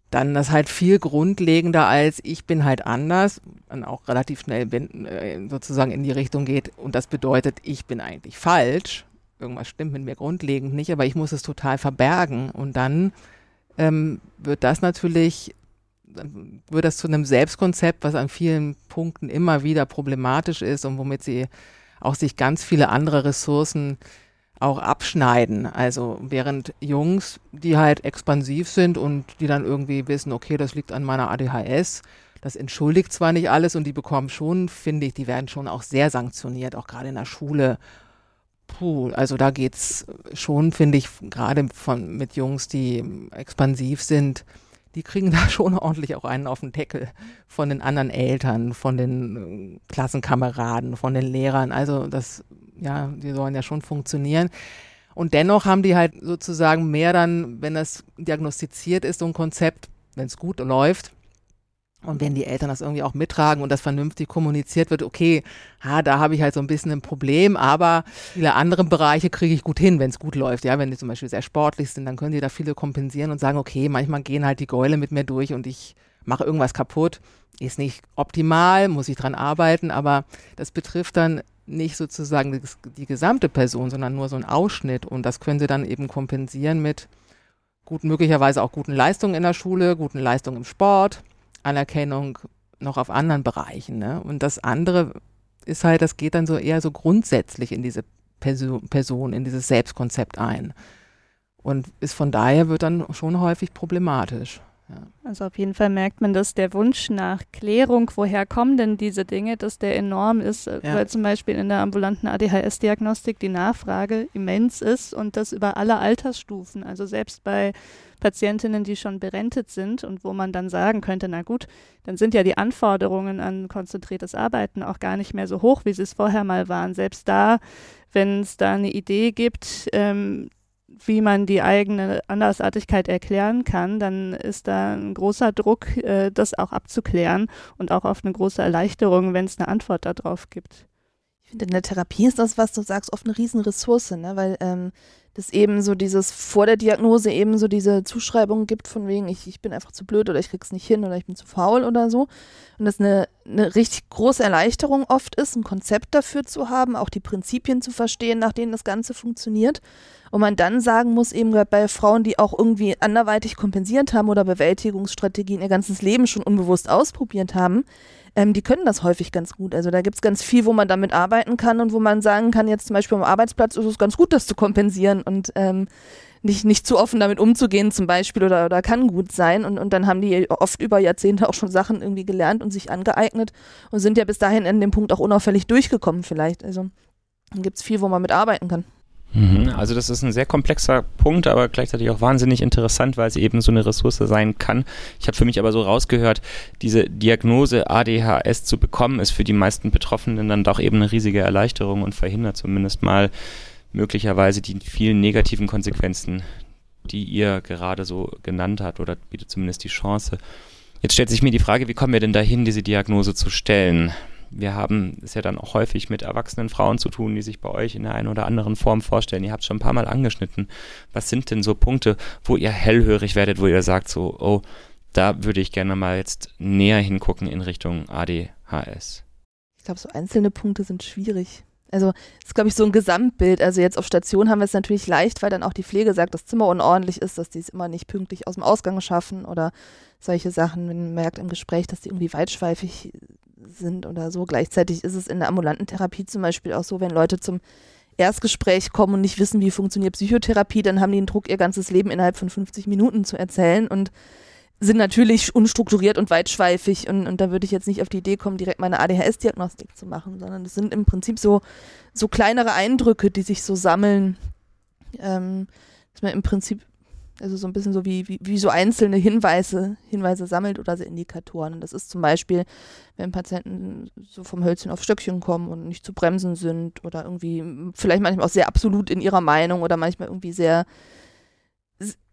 S3: dann das halt viel grundlegender als ich bin halt anders, dann auch relativ schnell äh, sozusagen in die Richtung geht und das bedeutet, ich bin eigentlich falsch. Irgendwas stimmt mit mir grundlegend nicht, aber ich muss es total verbergen und dann ähm, wird das natürlich, wird das zu einem Selbstkonzept, was an vielen Punkten immer wieder problematisch ist und womit sie auch sich ganz viele andere Ressourcen auch abschneiden. Also während Jungs, die halt expansiv sind und die dann irgendwie wissen, okay, das liegt an meiner ADHS, das entschuldigt zwar nicht alles und die bekommen schon, finde ich, die werden schon auch sehr sanktioniert, auch gerade in der Schule. Puh, also da geht's schon, finde ich, gerade von mit Jungs, die expansiv sind, die kriegen da schon ordentlich auch einen auf den Deckel von den anderen Eltern, von den Klassenkameraden, von den Lehrern. Also das ja, die sollen ja schon funktionieren. Und dennoch haben die halt sozusagen mehr dann, wenn das diagnostiziert ist, so ein Konzept, wenn es gut läuft, und wenn die Eltern das irgendwie auch mittragen und das vernünftig kommuniziert wird, okay, ha, da habe ich halt so ein bisschen ein Problem, aber viele andere Bereiche kriege ich gut hin, wenn es gut läuft. Ja, wenn die zum Beispiel sehr sportlich sind, dann können die da viele kompensieren und sagen, okay, manchmal gehen halt die Gäule mit mir durch und ich mache irgendwas kaputt. Ist nicht optimal, muss ich dran arbeiten, aber das betrifft dann nicht sozusagen die, die gesamte Person, sondern nur so ein Ausschnitt. Und das können sie dann eben kompensieren mit gut, möglicherweise auch guten Leistungen in der Schule, guten Leistungen im Sport, Anerkennung noch auf anderen Bereichen. Ne? Und das andere ist halt, das geht dann so eher so grundsätzlich in diese Person, Person in dieses Selbstkonzept ein. Und ist von daher wird dann schon häufig problematisch.
S2: Ja. Also auf jeden Fall merkt man, dass der Wunsch nach Klärung, woher kommen denn diese Dinge, dass der enorm ist, äh, ja. weil zum Beispiel in der ambulanten ADHS-Diagnostik die Nachfrage immens ist und das über alle Altersstufen. Also selbst bei Patientinnen, die schon berentet sind und wo man dann sagen könnte, na gut, dann sind ja die Anforderungen an konzentriertes Arbeiten auch gar nicht mehr so hoch, wie sie es vorher mal waren. Selbst da, wenn es da eine Idee gibt, ähm, wie man die eigene Andersartigkeit erklären kann, dann ist da ein großer Druck, äh, das auch abzuklären und auch oft eine große Erleichterung, wenn es eine Antwort darauf gibt.
S5: Ich finde, in der Therapie ist das, was du sagst, oft eine Riesenressource, ne? weil ähm, das eben so dieses vor der Diagnose eben so diese Zuschreibung gibt von wegen, ich, ich bin einfach zu blöd oder ich krieg's nicht hin oder ich bin zu faul oder so. Und das eine, eine richtig große Erleichterung oft ist, ein Konzept dafür zu haben, auch die Prinzipien zu verstehen, nach denen das Ganze funktioniert. Und man dann sagen muss, eben gerade bei Frauen, die auch irgendwie anderweitig kompensiert haben oder Bewältigungsstrategien ihr ganzes Leben schon unbewusst ausprobiert haben, ähm, die können das häufig ganz gut. Also da gibt es ganz viel, wo man damit arbeiten kann und wo man sagen kann, jetzt zum Beispiel am Arbeitsplatz ist es ganz gut, das zu kompensieren und ähm, nicht, nicht zu offen damit umzugehen zum Beispiel oder, oder kann gut sein. Und, und dann haben die oft über Jahrzehnte auch schon Sachen irgendwie gelernt und sich angeeignet und sind ja bis dahin an dem Punkt auch unauffällig durchgekommen vielleicht. Also dann gibt es viel, wo man mit arbeiten kann.
S1: Mhm. Also das ist ein sehr komplexer Punkt, aber gleichzeitig auch wahnsinnig interessant, weil es eben so eine Ressource sein kann. Ich habe für mich aber so rausgehört, diese Diagnose ADHS zu bekommen, ist für die meisten Betroffenen dann doch eben eine riesige Erleichterung und verhindert zumindest mal möglicherweise die vielen negativen Konsequenzen, die ihr gerade so genannt habt oder bietet zumindest die Chance. Jetzt stellt sich mir die Frage, wie kommen wir denn dahin, diese Diagnose zu stellen? Wir haben es ja dann auch häufig mit erwachsenen Frauen zu tun, die sich bei euch in der einen oder anderen Form vorstellen. Ihr habt es schon ein paar Mal angeschnitten. Was sind denn so Punkte, wo ihr hellhörig werdet, wo ihr sagt so, oh, da würde ich gerne mal jetzt näher hingucken in Richtung ADHS?
S5: Ich glaube, so einzelne Punkte sind schwierig. Also ist, glaube ich, so ein Gesamtbild. Also jetzt auf Station haben wir es natürlich leicht, weil dann auch die Pflege sagt, dass das Zimmer unordentlich ist, dass die es immer nicht pünktlich aus dem Ausgang schaffen oder solche Sachen. Wenn man merkt im Gespräch, dass die irgendwie weitschweifig sind oder so. Gleichzeitig ist es in der ambulanten Therapie zum Beispiel auch so, wenn Leute zum Erstgespräch kommen und nicht wissen, wie funktioniert Psychotherapie, dann haben die den Druck, ihr ganzes Leben innerhalb von 50 Minuten zu erzählen und sind natürlich unstrukturiert und weitschweifig und, und da würde ich jetzt nicht auf die Idee kommen, direkt meine ADHS-Diagnostik zu machen, sondern es sind im Prinzip so, so kleinere Eindrücke, die sich so sammeln, ähm, dass man im Prinzip also so ein bisschen so wie, wie, wie so einzelne Hinweise, Hinweise sammelt oder so Indikatoren. Und das ist zum Beispiel, wenn Patienten so vom Hölzchen auf Stöckchen kommen und nicht zu bremsen sind oder irgendwie vielleicht manchmal auch sehr absolut in ihrer Meinung oder manchmal irgendwie sehr,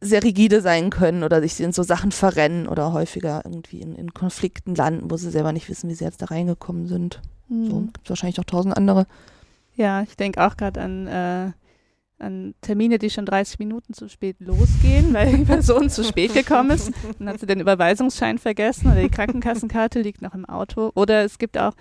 S5: sehr rigide sein können oder sich in so Sachen verrennen oder häufiger irgendwie in, in Konflikten landen, wo sie selber nicht wissen, wie sie jetzt da reingekommen sind. Mhm. So gibt es wahrscheinlich noch tausend andere.
S2: Ja, ich denke auch gerade an äh, an Termine, die schon 30 Minuten zu spät losgehen, weil die Person zu spät gekommen ist. Dann hat sie den Überweisungsschein vergessen oder die Krankenkassenkarte liegt noch im Auto. Oder es gibt auch,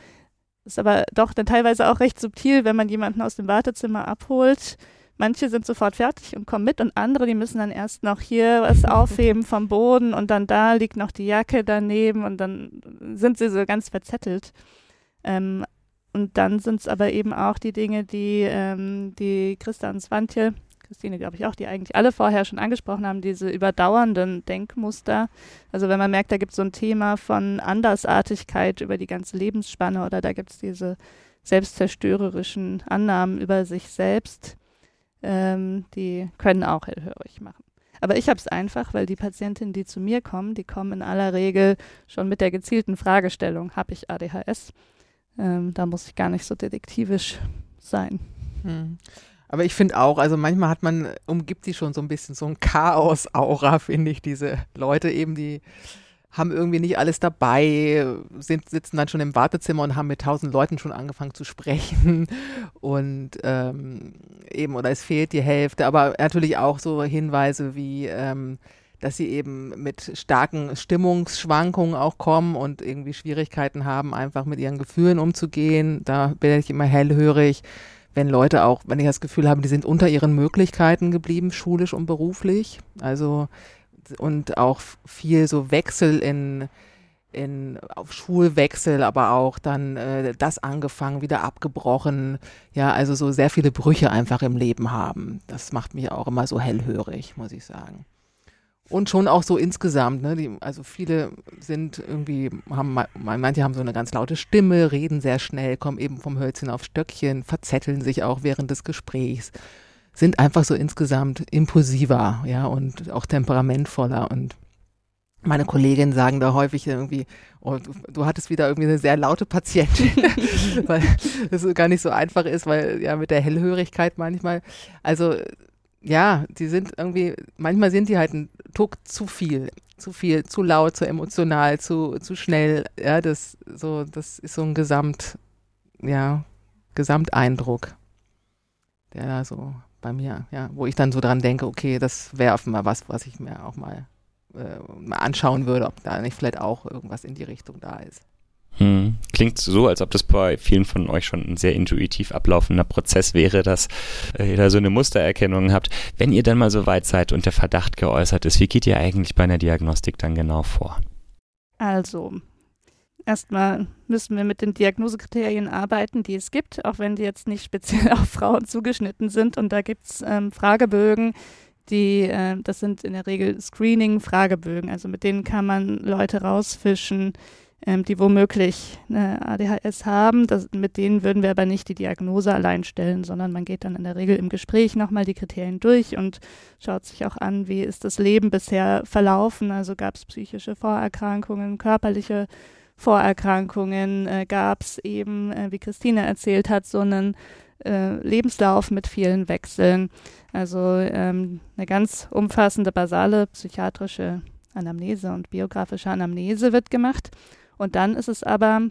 S2: ist aber doch dann teilweise auch recht subtil, wenn man jemanden aus dem Wartezimmer abholt. Manche sind sofort fertig und kommen mit und andere, die müssen dann erst noch hier was aufheben vom Boden und dann da liegt noch die Jacke daneben und dann sind sie so ganz verzettelt. Ähm, und dann sind es aber eben auch die Dinge, die, ähm, die Christa und Swantje, Christine glaube ich auch, die eigentlich alle vorher schon angesprochen haben, diese überdauernden Denkmuster. Also wenn man merkt, da gibt es so ein Thema von Andersartigkeit über die ganze Lebensspanne oder da gibt es diese selbstzerstörerischen Annahmen über sich selbst, ähm, die können auch hellhörig machen. Aber ich habe es einfach, weil die Patientinnen, die zu mir kommen, die kommen in aller Regel schon mit der gezielten Fragestellung, habe ich ADHS? Ähm, da muss ich gar nicht so detektivisch sein. Hm.
S3: Aber ich finde auch, also manchmal hat man, umgibt die schon so ein bisschen so ein Chaos-Aura, finde ich, diese Leute eben, die haben irgendwie nicht alles dabei, sind, sitzen dann schon im Wartezimmer und haben mit tausend Leuten schon angefangen zu sprechen und ähm, eben, oder es fehlt die Hälfte, aber natürlich auch so Hinweise wie, ähm, dass sie eben mit starken Stimmungsschwankungen auch kommen und irgendwie Schwierigkeiten haben, einfach mit ihren Gefühlen umzugehen. Da werde ich immer hellhörig, wenn Leute auch, wenn ich das Gefühl habe, die sind unter ihren Möglichkeiten geblieben, schulisch und beruflich. Also und auch viel so Wechsel in in, auf Schulwechsel, aber auch dann äh, das angefangen, wieder abgebrochen. Ja, also so sehr viele Brüche einfach im Leben haben. Das macht mich auch immer so hellhörig, muss ich sagen. Und schon auch so insgesamt, ne? Die, also viele sind irgendwie, haben, manche haben so eine ganz laute Stimme, reden sehr schnell, kommen eben vom Hölzchen auf Stöckchen, verzetteln sich auch während des Gesprächs, sind einfach so insgesamt impulsiver, ja, und auch temperamentvoller und meine Kolleginnen sagen da häufig irgendwie, oh, du, du, hattest wieder irgendwie eine sehr laute Patientin, weil es gar nicht so einfach ist, weil ja mit der Hellhörigkeit manchmal, also ja, die sind irgendwie, manchmal sind die halt ein Tuck zu viel, zu viel, zu laut, zu emotional, zu, zu schnell. Ja, das, so, das ist so ein Gesamt, ja, Gesamteindruck, der da so bei mir, ja, wo ich dann so dran denke, okay, das wäre mal was, was ich mir auch mal, äh, mal anschauen würde, ob da nicht vielleicht auch irgendwas in die Richtung da ist.
S1: Hm. Klingt so, als ob das bei vielen von euch schon ein sehr intuitiv ablaufender Prozess wäre, dass äh, ihr da so eine Mustererkennung habt. Wenn ihr dann mal so weit seid und der Verdacht geäußert ist, wie geht ihr eigentlich bei einer Diagnostik dann genau vor?
S2: Also, erstmal müssen wir mit den Diagnosekriterien arbeiten, die es gibt, auch wenn die jetzt nicht speziell auf Frauen zugeschnitten sind. Und da gibt es ähm, Fragebögen, die, äh, das sind in der Regel Screening-Fragebögen, also mit denen kann man Leute rausfischen, ähm, die womöglich eine ADHS haben. Das, mit denen würden wir aber nicht die Diagnose allein stellen, sondern man geht dann in der Regel im Gespräch nochmal die Kriterien durch und schaut sich auch an, wie ist das Leben bisher verlaufen. Also gab es psychische Vorerkrankungen, körperliche Vorerkrankungen, äh, gab es eben, äh, wie Christine erzählt hat, so einen äh, Lebenslauf mit vielen Wechseln. Also ähm, eine ganz umfassende basale psychiatrische Anamnese und biografische Anamnese wird gemacht. Und dann ist es aber,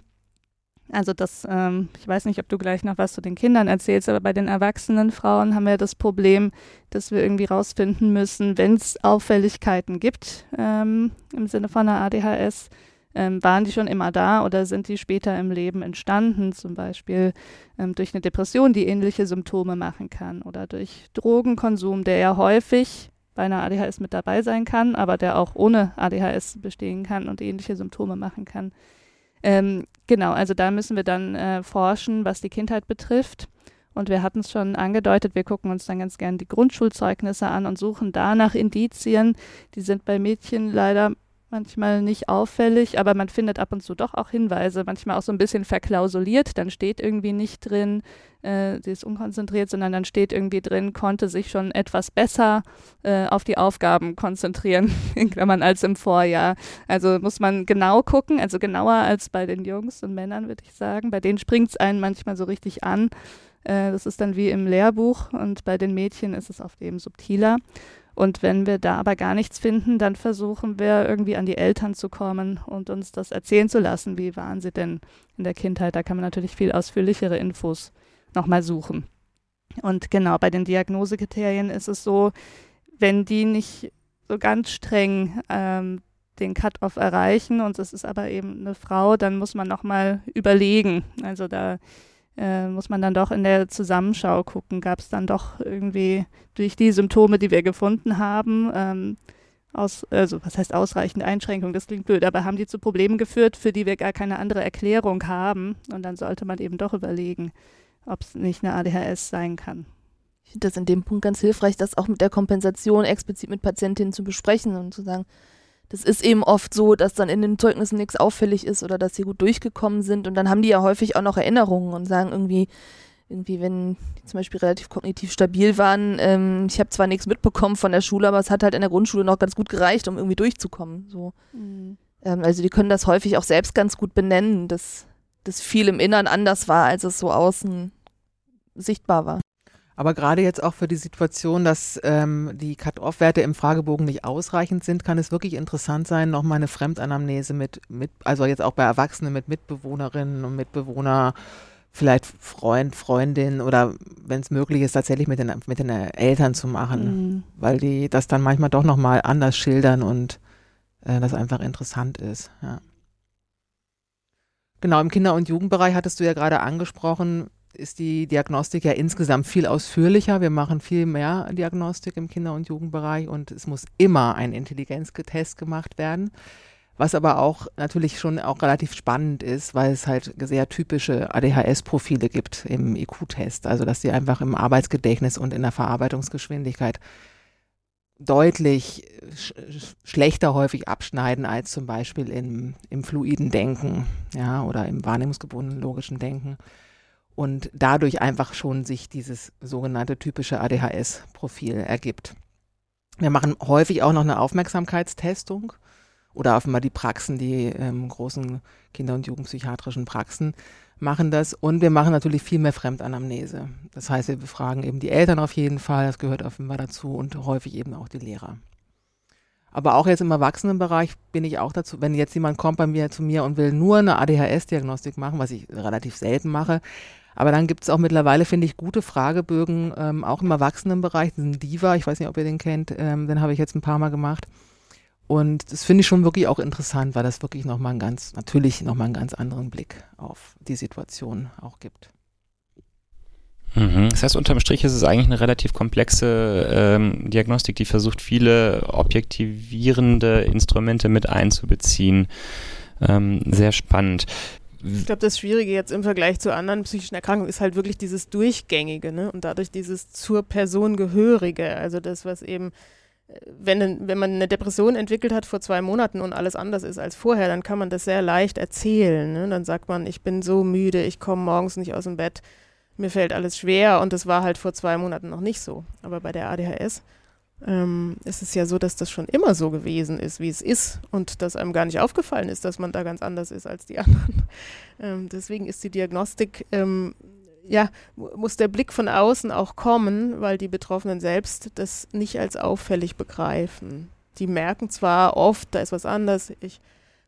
S2: also das, ähm, ich weiß nicht, ob du gleich noch was zu den Kindern erzählst, aber bei den erwachsenen Frauen haben wir das Problem, dass wir irgendwie rausfinden müssen, wenn es Auffälligkeiten gibt ähm, im Sinne von einer ADHS, ähm, waren die schon immer da oder sind die später im Leben entstanden, zum Beispiel ähm, durch eine Depression, die ähnliche Symptome machen kann oder durch Drogenkonsum, der ja häufig bei einer ADHS mit dabei sein kann, aber der auch ohne ADHS bestehen kann und ähnliche Symptome machen kann. Ähm, genau, also da müssen wir dann äh, forschen, was die Kindheit betrifft. Und wir hatten es schon angedeutet, wir gucken uns dann ganz gern die Grundschulzeugnisse an und suchen danach Indizien. Die sind bei Mädchen leider manchmal nicht auffällig, aber man findet ab und zu doch auch Hinweise, manchmal auch so ein bisschen verklausuliert, dann steht irgendwie nicht drin, äh, sie ist unkonzentriert, sondern dann steht irgendwie drin, konnte sich schon etwas besser äh, auf die Aufgaben konzentrieren, wenn man als im Vorjahr. Also muss man genau gucken, also genauer als bei den Jungs und Männern, würde ich sagen. Bei denen springt es einen manchmal so richtig an. Äh, das ist dann wie im Lehrbuch und bei den Mädchen ist es oft eben subtiler. Und wenn wir da aber gar nichts finden, dann versuchen wir irgendwie an die Eltern zu kommen und uns das erzählen zu lassen. Wie waren sie denn in der Kindheit? Da kann man natürlich viel ausführlichere Infos nochmal suchen. Und genau, bei den Diagnosekriterien ist es so, wenn die nicht so ganz streng ähm, den Cut-off erreichen und es ist aber eben eine Frau, dann muss man nochmal überlegen. Also da äh, muss man dann doch in der Zusammenschau gucken, gab es dann doch irgendwie durch die Symptome, die wir gefunden haben, ähm, aus, also was heißt ausreichende Einschränkungen, das klingt blöd, aber haben die zu Problemen geführt, für die wir gar keine andere Erklärung haben. Und dann sollte man eben doch überlegen, ob es nicht eine ADHS sein kann.
S5: Ich finde das in dem Punkt ganz hilfreich, das auch mit der Kompensation explizit mit Patientinnen zu besprechen und zu sagen, das ist eben oft so, dass dann in den Zeugnissen nichts auffällig ist oder dass sie gut durchgekommen sind. Und dann haben die ja häufig auch noch Erinnerungen und sagen irgendwie, irgendwie, wenn die zum Beispiel relativ kognitiv stabil waren, ähm, ich habe zwar nichts mitbekommen von der Schule, aber es hat halt in der Grundschule noch ganz gut gereicht, um irgendwie durchzukommen. So. Mhm. Ähm, also die können das häufig auch selbst ganz gut benennen, dass das viel im Innern anders war, als es so außen sichtbar war.
S3: Aber gerade jetzt auch für die Situation, dass ähm, die Cut-Off-Werte im Fragebogen nicht ausreichend sind, kann es wirklich interessant sein, nochmal eine Fremdanamnese mit, mit, also jetzt auch bei Erwachsenen mit Mitbewohnerinnen und Mitbewohner, vielleicht Freund, Freundin oder wenn es möglich ist, tatsächlich mit den, mit den Eltern zu machen, mhm. weil die das dann manchmal doch nochmal anders schildern und äh, das einfach interessant ist. Ja. Genau, im Kinder- und Jugendbereich hattest du ja gerade angesprochen, ist die Diagnostik ja insgesamt viel ausführlicher. Wir machen viel mehr Diagnostik im Kinder- und Jugendbereich und es muss immer ein Intelligenztest gemacht werden. Was aber auch natürlich schon auch relativ spannend ist, weil es halt sehr typische ADHS-Profile gibt im IQ-Test. Also, dass die einfach im Arbeitsgedächtnis und in der Verarbeitungsgeschwindigkeit deutlich sch schlechter häufig abschneiden als zum Beispiel im, im fluiden Denken, ja, oder im wahrnehmungsgebundenen logischen Denken und dadurch einfach schon sich dieses sogenannte typische ADHS-Profil ergibt. Wir machen häufig auch noch eine Aufmerksamkeitstestung oder offenbar die Praxen, die ähm, großen Kinder- und Jugendpsychiatrischen Praxen machen das und wir machen natürlich viel mehr Fremdanamnese. Das heißt, wir befragen eben die Eltern auf jeden Fall, das gehört offenbar dazu und häufig eben auch die Lehrer. Aber auch jetzt im Erwachsenenbereich bin ich auch dazu, wenn jetzt jemand kommt bei mir zu mir und will nur eine ADHS-Diagnostik machen, was ich relativ selten mache, aber dann gibt es auch mittlerweile, finde ich, gute Fragebögen, ähm, auch im Erwachsenenbereich. Diesen Diva, ich weiß nicht, ob ihr den kennt, ähm, den habe ich jetzt ein paar Mal gemacht. Und das finde ich schon wirklich auch interessant, weil das wirklich nochmal einen ganz, natürlich nochmal einen ganz anderen Blick auf die Situation auch gibt.
S1: Mhm. Das heißt, unterm Strich ist es eigentlich eine relativ komplexe ähm, Diagnostik, die versucht, viele objektivierende Instrumente mit einzubeziehen. Ähm, sehr spannend.
S4: Ich glaube, das Schwierige jetzt im Vergleich zu anderen psychischen Erkrankungen ist halt wirklich dieses Durchgängige ne? und dadurch dieses zur Person Gehörige. Also das, was eben, äh, wenn, wenn man eine Depression entwickelt hat vor zwei Monaten und alles anders ist als vorher, dann kann man das sehr leicht erzählen. Ne? Dann sagt man, ich bin so müde, ich komme morgens nicht aus dem Bett, mir fällt alles schwer und das war halt vor zwei Monaten noch nicht so. Aber bei der ADHS ähm, ist es ja so, dass das schon immer so gewesen ist, wie es ist und dass einem gar nicht aufgefallen ist, dass man da ganz anders ist als die anderen. Ähm, deswegen ist die Diagnostik, ähm, ja, muss der Blick von außen auch kommen, weil die Betroffenen selbst das nicht als auffällig begreifen. Die merken zwar oft, da ist was anders, ich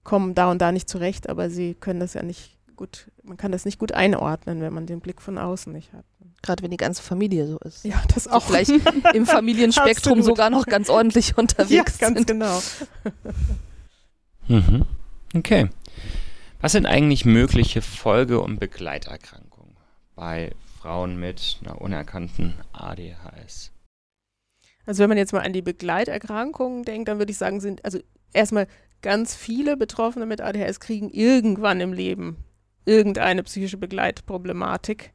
S4: komme da und da nicht zurecht, aber sie können das ja nicht gut, man kann das nicht gut einordnen, wenn man den Blick von außen nicht hat.
S5: Gerade wenn die ganze Familie so ist.
S4: Ja, das auch.
S5: So vielleicht im Familienspektrum sogar noch ganz ordentlich unterwegs ja,
S4: ganz
S5: sind.
S4: genau.
S1: mhm. Okay. Was sind eigentlich mögliche Folge- und Begleiterkrankungen bei Frauen mit einer unerkannten ADHS?
S4: Also wenn man jetzt mal an die Begleiterkrankungen denkt, dann würde ich sagen, sind also erstmal ganz viele Betroffene mit ADHS kriegen irgendwann im Leben irgendeine psychische Begleitproblematik.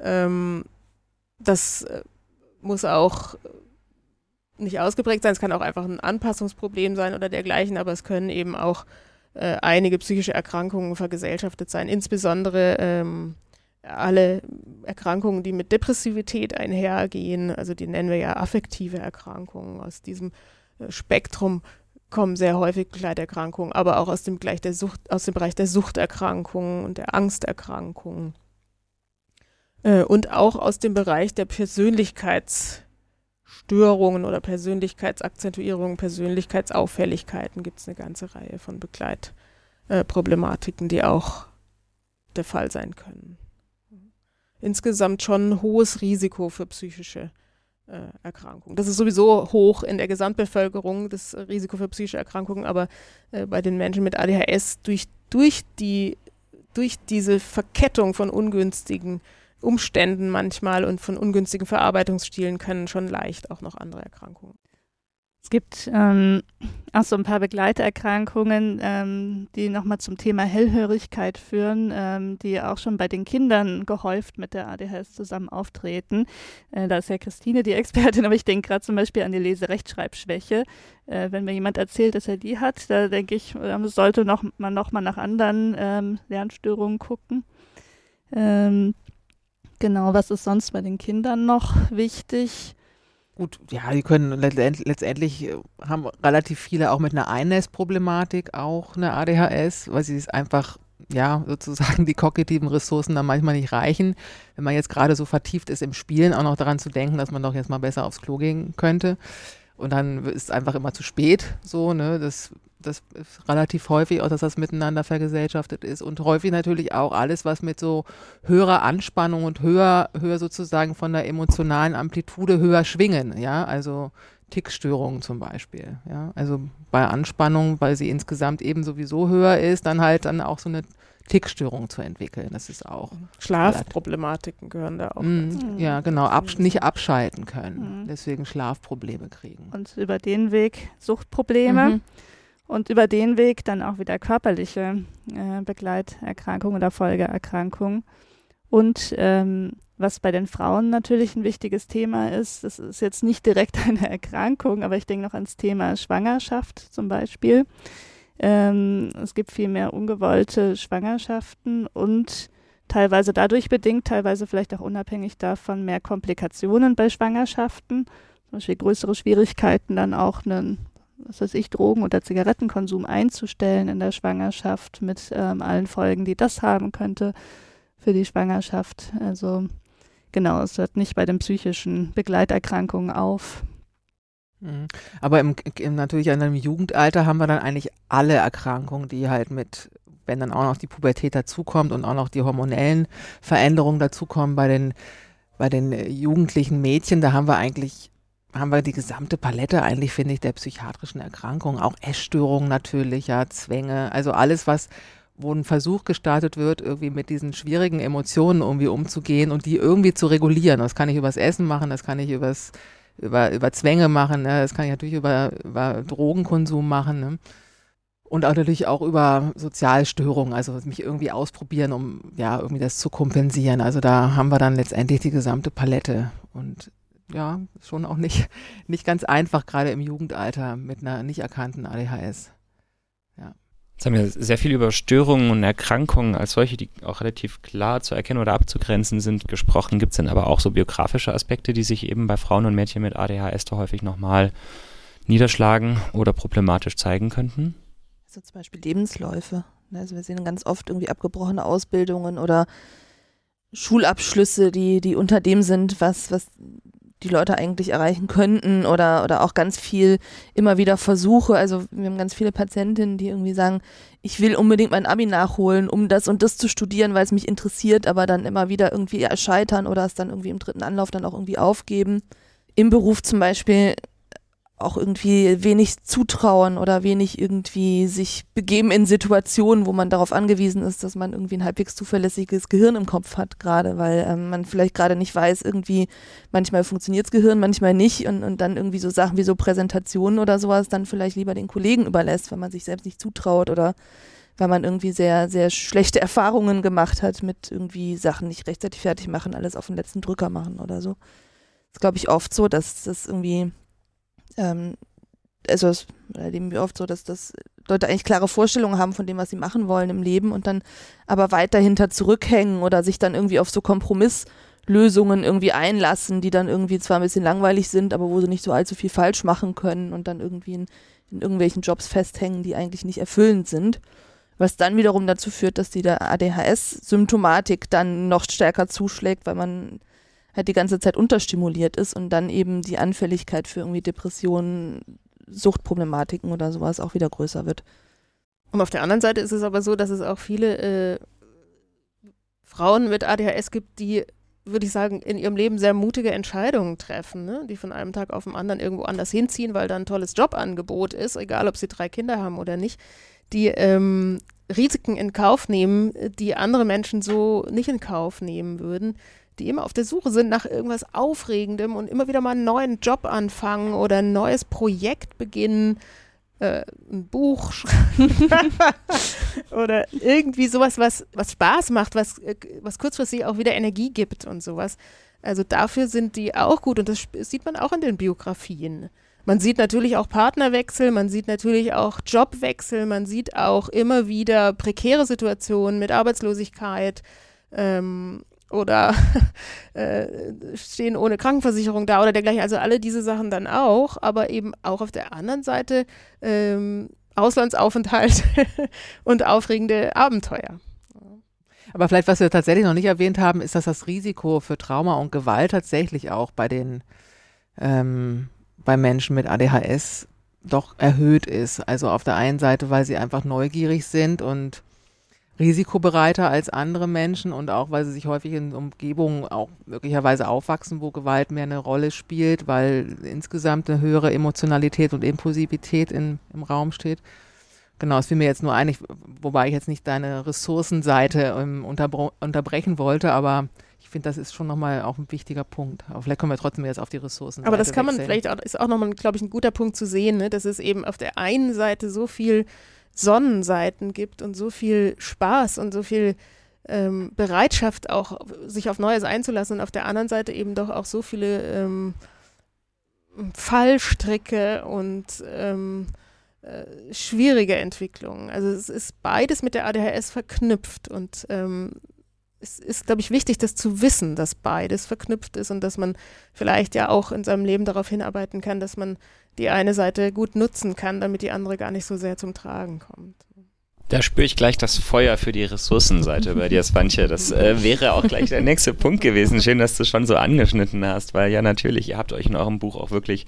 S4: Ähm, das äh, muss auch nicht ausgeprägt sein, es kann auch einfach ein Anpassungsproblem sein oder dergleichen, aber es können eben auch äh, einige psychische Erkrankungen vergesellschaftet sein, insbesondere ähm, alle Erkrankungen, die mit Depressivität einhergehen, also die nennen wir ja affektive Erkrankungen. Aus diesem äh, Spektrum kommen sehr häufig Begleiterkrankungen, aber auch aus dem, der Sucht, aus dem Bereich der Suchterkrankungen und der Angsterkrankungen. Äh, und auch aus dem Bereich der Persönlichkeitsstörungen oder Persönlichkeitsakzentuierungen, Persönlichkeitsauffälligkeiten gibt es eine ganze Reihe von Begleitproblematiken, äh, die auch der Fall sein können. Insgesamt schon ein hohes Risiko für psychische äh, Erkrankungen. Das ist sowieso hoch in der Gesamtbevölkerung, das Risiko für psychische Erkrankungen, aber äh, bei den Menschen mit ADHS durch, durch, die, durch diese Verkettung von ungünstigen Umständen manchmal und von ungünstigen Verarbeitungsstilen können schon leicht auch noch andere Erkrankungen.
S2: Es gibt ähm, auch so ein paar Begleiterkrankungen, ähm, die nochmal zum Thema Hellhörigkeit führen, ähm, die auch schon bei den Kindern gehäuft mit der ADHS zusammen auftreten. Äh, da ist ja Christine die Expertin, aber ich denke gerade zum Beispiel an die Leserechtschreibschwäche. Äh, wenn mir jemand erzählt, dass er die hat, da denke ich, ähm, sollte noch, man nochmal nach anderen ähm, Lernstörungen gucken. Genau, was ist sonst bei den Kindern noch wichtig?
S3: Gut, ja, die können letztendlich äh, haben relativ viele auch mit einer Einnässproblematik auch eine ADHS, weil sie es einfach ja, sozusagen die kognitiven Ressourcen dann manchmal nicht reichen. Wenn man jetzt gerade so vertieft ist im Spielen, auch noch daran zu denken, dass man doch jetzt mal besser aufs Klo gehen könnte. Und dann ist es einfach immer zu spät, so, ne, das das ist relativ häufig auch, dass das miteinander vergesellschaftet ist und häufig natürlich auch alles, was mit so höherer Anspannung und höher, höher sozusagen von der emotionalen Amplitude höher schwingen, ja, also Tickstörungen zum Beispiel, ja, also bei Anspannung, weil sie insgesamt eben sowieso höher ist, dann halt dann auch so eine Tickstörung zu entwickeln. Das ist auch.
S4: Schlafproblematiken gehören da auch.
S3: Mm, ja, genau. Absch nicht abschalten können. Mm. Deswegen Schlafprobleme kriegen.
S2: Und über den Weg Suchtprobleme. Mhm und über den Weg dann auch wieder körperliche äh, Begleiterkrankungen oder Folgeerkrankungen. Und ähm, was bei den Frauen natürlich ein wichtiges Thema ist, das ist jetzt nicht direkt eine Erkrankung, aber ich denke noch ans Thema Schwangerschaft zum Beispiel. Ähm, es gibt viel mehr ungewollte Schwangerschaften und teilweise dadurch bedingt, teilweise vielleicht auch unabhängig davon mehr Komplikationen bei Schwangerschaften, zum Beispiel größere Schwierigkeiten, dann auch einen was weiß ich, Drogen- oder Zigarettenkonsum einzustellen in der Schwangerschaft mit ähm, allen Folgen, die das haben könnte für die Schwangerschaft. Also genau, es hört nicht bei den psychischen Begleiterkrankungen auf.
S3: Mhm. Aber im, im, natürlich in einem Jugendalter haben wir dann eigentlich alle Erkrankungen, die halt mit, wenn dann auch noch die Pubertät dazukommt und auch noch die hormonellen Veränderungen dazukommen bei den, bei den jugendlichen Mädchen, da haben wir eigentlich haben wir die gesamte Palette eigentlich, finde ich, der psychiatrischen Erkrankungen, auch Essstörungen natürlich, ja, Zwänge, also alles, was, wo ein Versuch gestartet wird, irgendwie mit diesen schwierigen Emotionen irgendwie umzugehen und die irgendwie zu regulieren. Das kann ich übers Essen machen, das kann ich übers, über, über Zwänge machen, ne? das kann ich natürlich über, über Drogenkonsum machen. Ne? Und auch natürlich auch über Sozialstörungen, also mich irgendwie ausprobieren, um ja irgendwie das zu kompensieren. Also da haben wir dann letztendlich die gesamte Palette. Und ja, schon auch nicht, nicht ganz einfach, gerade im Jugendalter mit einer nicht erkannten ADHS.
S1: Jetzt haben wir sehr viel über Störungen und Erkrankungen als solche, die auch relativ klar zu erkennen oder abzugrenzen sind, gesprochen. Gibt es denn aber auch so biografische Aspekte, die sich eben bei Frauen und Mädchen mit ADHS da häufig nochmal niederschlagen oder problematisch zeigen könnten?
S5: Also zum Beispiel Lebensläufe. Ne? Also wir sehen ganz oft irgendwie abgebrochene Ausbildungen oder Schulabschlüsse, die, die unter dem sind, was, was die Leute eigentlich erreichen könnten oder, oder auch ganz viel immer wieder Versuche. Also wir haben ganz viele Patientinnen, die irgendwie sagen, ich will unbedingt mein Abi nachholen, um das und das zu studieren, weil es mich interessiert, aber dann immer wieder irgendwie scheitern oder es dann irgendwie im dritten Anlauf dann auch irgendwie aufgeben. Im Beruf zum Beispiel auch irgendwie wenig zutrauen oder wenig irgendwie sich begeben in Situationen, wo man darauf angewiesen ist, dass man irgendwie ein halbwegs zuverlässiges Gehirn im Kopf hat, gerade weil ähm, man vielleicht gerade nicht weiß, irgendwie manchmal funktioniert das Gehirn, manchmal nicht und, und dann irgendwie so Sachen wie so Präsentationen oder sowas dann vielleicht lieber den Kollegen überlässt, wenn man sich selbst nicht zutraut oder weil man irgendwie sehr, sehr schlechte Erfahrungen gemacht hat mit irgendwie Sachen nicht rechtzeitig fertig machen, alles auf den letzten Drücker machen oder so. Das ist, glaube ich, oft so, dass das irgendwie ähm, also es erleben wir oft so, dass das Leute eigentlich klare Vorstellungen haben von dem, was sie machen wollen im Leben und dann aber weiter hinter zurückhängen oder sich dann irgendwie auf so Kompromisslösungen irgendwie einlassen, die dann irgendwie zwar ein bisschen langweilig sind, aber wo sie nicht so allzu viel falsch machen können und dann irgendwie in, in irgendwelchen Jobs festhängen, die eigentlich nicht erfüllend sind. Was dann wiederum dazu führt, dass die ADHS-Symptomatik dann noch stärker zuschlägt, weil man halt die ganze Zeit unterstimuliert ist und dann eben die Anfälligkeit für irgendwie Depressionen, Suchtproblematiken oder sowas auch wieder größer wird.
S4: Und auf der anderen Seite ist es aber so, dass es auch viele äh, Frauen mit ADHS gibt, die, würde ich sagen, in ihrem Leben sehr mutige Entscheidungen treffen, ne? die von einem Tag auf den anderen irgendwo anders hinziehen, weil da ein tolles Jobangebot ist, egal ob sie drei Kinder haben oder nicht, die ähm, Risiken in Kauf nehmen, die andere Menschen so nicht in Kauf nehmen würden die immer auf der Suche sind nach irgendwas Aufregendem und immer wieder mal einen neuen Job anfangen oder ein neues Projekt beginnen, äh, ein Buch oder irgendwie sowas, was, was Spaß macht, was, äh, was kurzfristig auch wieder Energie gibt und sowas. Also dafür sind die auch gut und das sieht man auch in den Biografien. Man sieht natürlich auch Partnerwechsel, man sieht natürlich auch Jobwechsel, man sieht auch immer wieder prekäre Situationen mit Arbeitslosigkeit. Ähm, oder äh, stehen ohne Krankenversicherung da oder dergleichen. Also alle diese Sachen dann auch, aber eben auch auf der anderen Seite ähm, Auslandsaufenthalt und aufregende Abenteuer.
S3: Aber vielleicht, was wir tatsächlich noch nicht erwähnt haben, ist, dass das Risiko für Trauma und Gewalt tatsächlich auch bei den ähm, bei Menschen mit ADHS doch erhöht ist. Also auf der einen Seite, weil sie einfach neugierig sind und risikobereiter als andere Menschen und auch, weil sie sich häufig in Umgebungen auch möglicherweise aufwachsen, wo Gewalt mehr eine Rolle spielt, weil insgesamt eine höhere Emotionalität und Impulsivität in, im Raum steht. Genau, es fiel mir jetzt nur ein, wobei ich jetzt nicht deine Ressourcenseite ähm, unterbrechen wollte, aber ich finde, das ist schon nochmal auch ein wichtiger Punkt. Aber vielleicht kommen wir trotzdem jetzt auf die Ressourcen.
S4: Aber das kann man vielleicht auch, ist auch nochmal, glaube ich, ein guter Punkt zu sehen, ne? dass es eben auf der einen Seite so viel Sonnenseiten gibt und so viel Spaß und so viel ähm, Bereitschaft auch, sich auf Neues einzulassen und auf der anderen Seite eben doch auch so viele ähm, Fallstricke und ähm, äh, schwierige Entwicklungen. Also es ist beides mit der ADHS verknüpft und ähm, es ist, glaube ich, wichtig, das zu wissen, dass beides verknüpft ist und dass man vielleicht ja auch in seinem Leben darauf hinarbeiten kann, dass man die eine Seite gut nutzen kann, damit die andere gar nicht so sehr zum Tragen kommt.
S1: Da spüre ich gleich das Feuer für die Ressourcenseite bei dir, Svantje. Das äh, wäre auch gleich der nächste Punkt gewesen. Schön, dass du schon so angeschnitten hast, weil ja natürlich, ihr habt euch in eurem Buch auch wirklich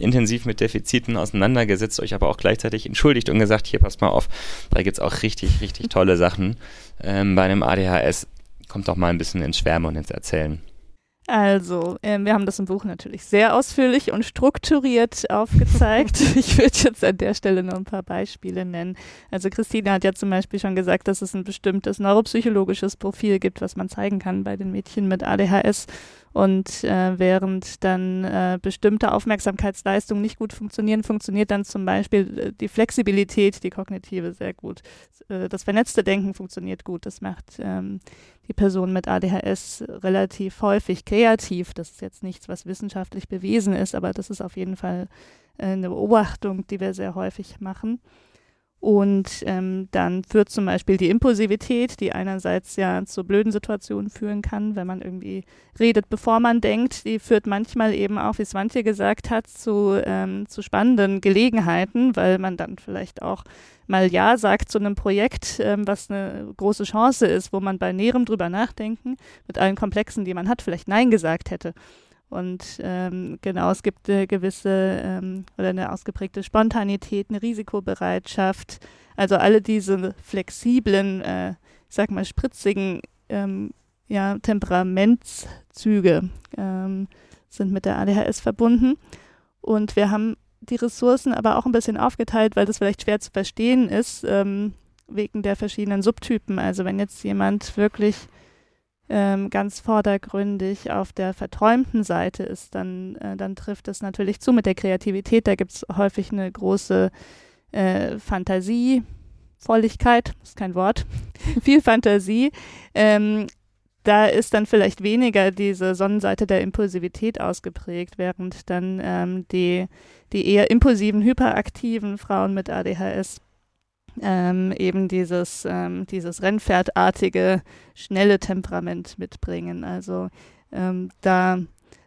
S1: intensiv mit Defiziten auseinandergesetzt, euch aber auch gleichzeitig entschuldigt und gesagt, hier passt mal auf, da gibt's auch richtig, richtig tolle Sachen ähm, bei einem ADHS. Kommt doch mal ein bisschen ins Schwärmen und ins Erzählen.
S2: Also, äh, wir haben das im Buch natürlich sehr ausführlich und strukturiert aufgezeigt. ich würde jetzt an der Stelle noch ein paar Beispiele nennen. Also Christine hat ja zum Beispiel schon gesagt, dass es ein bestimmtes neuropsychologisches Profil gibt, was man zeigen kann bei den Mädchen mit ADHS. Und äh, während dann äh, bestimmte Aufmerksamkeitsleistungen nicht gut funktionieren, funktioniert dann zum Beispiel äh, die Flexibilität, die kognitive sehr gut. Äh, das vernetzte Denken funktioniert gut. Das macht ähm, die Person mit ADHS relativ häufig kreativ. Das ist jetzt nichts, was wissenschaftlich bewiesen ist, aber das ist auf jeden Fall äh, eine Beobachtung, die wir sehr häufig machen. Und ähm, dann führt zum Beispiel die Impulsivität, die einerseits ja zu blöden Situationen führen kann, wenn man irgendwie redet, bevor man denkt, die führt manchmal eben auch, wie Swantje gesagt hat, zu, ähm, zu spannenden Gelegenheiten, weil man dann vielleicht auch mal Ja sagt zu einem Projekt, ähm, was eine große Chance ist, wo man bei näherem drüber nachdenken, mit allen Komplexen, die man hat, vielleicht Nein gesagt hätte. Und ähm, genau, es gibt eine gewisse ähm, oder eine ausgeprägte Spontanität, eine Risikobereitschaft. Also alle diese flexiblen, äh, ich sag mal, spritzigen ähm, ja, Temperamentszüge ähm, sind mit der ADHS verbunden. Und wir haben die Ressourcen aber auch ein bisschen aufgeteilt, weil das vielleicht schwer zu verstehen ist, ähm, wegen der verschiedenen Subtypen. Also wenn jetzt jemand wirklich ähm, ganz vordergründig auf der verträumten Seite ist, dann, äh, dann trifft es natürlich zu mit der Kreativität. Da gibt es häufig eine große äh, Fantasie. Volligkeit, ist kein Wort, viel Fantasie. Ähm, da ist dann vielleicht weniger diese Sonnenseite der Impulsivität ausgeprägt, während dann ähm, die, die eher impulsiven, hyperaktiven Frauen mit ADHS ähm, eben dieses, ähm, dieses Rennpferdartige, schnelle Temperament mitbringen. Also ähm, da,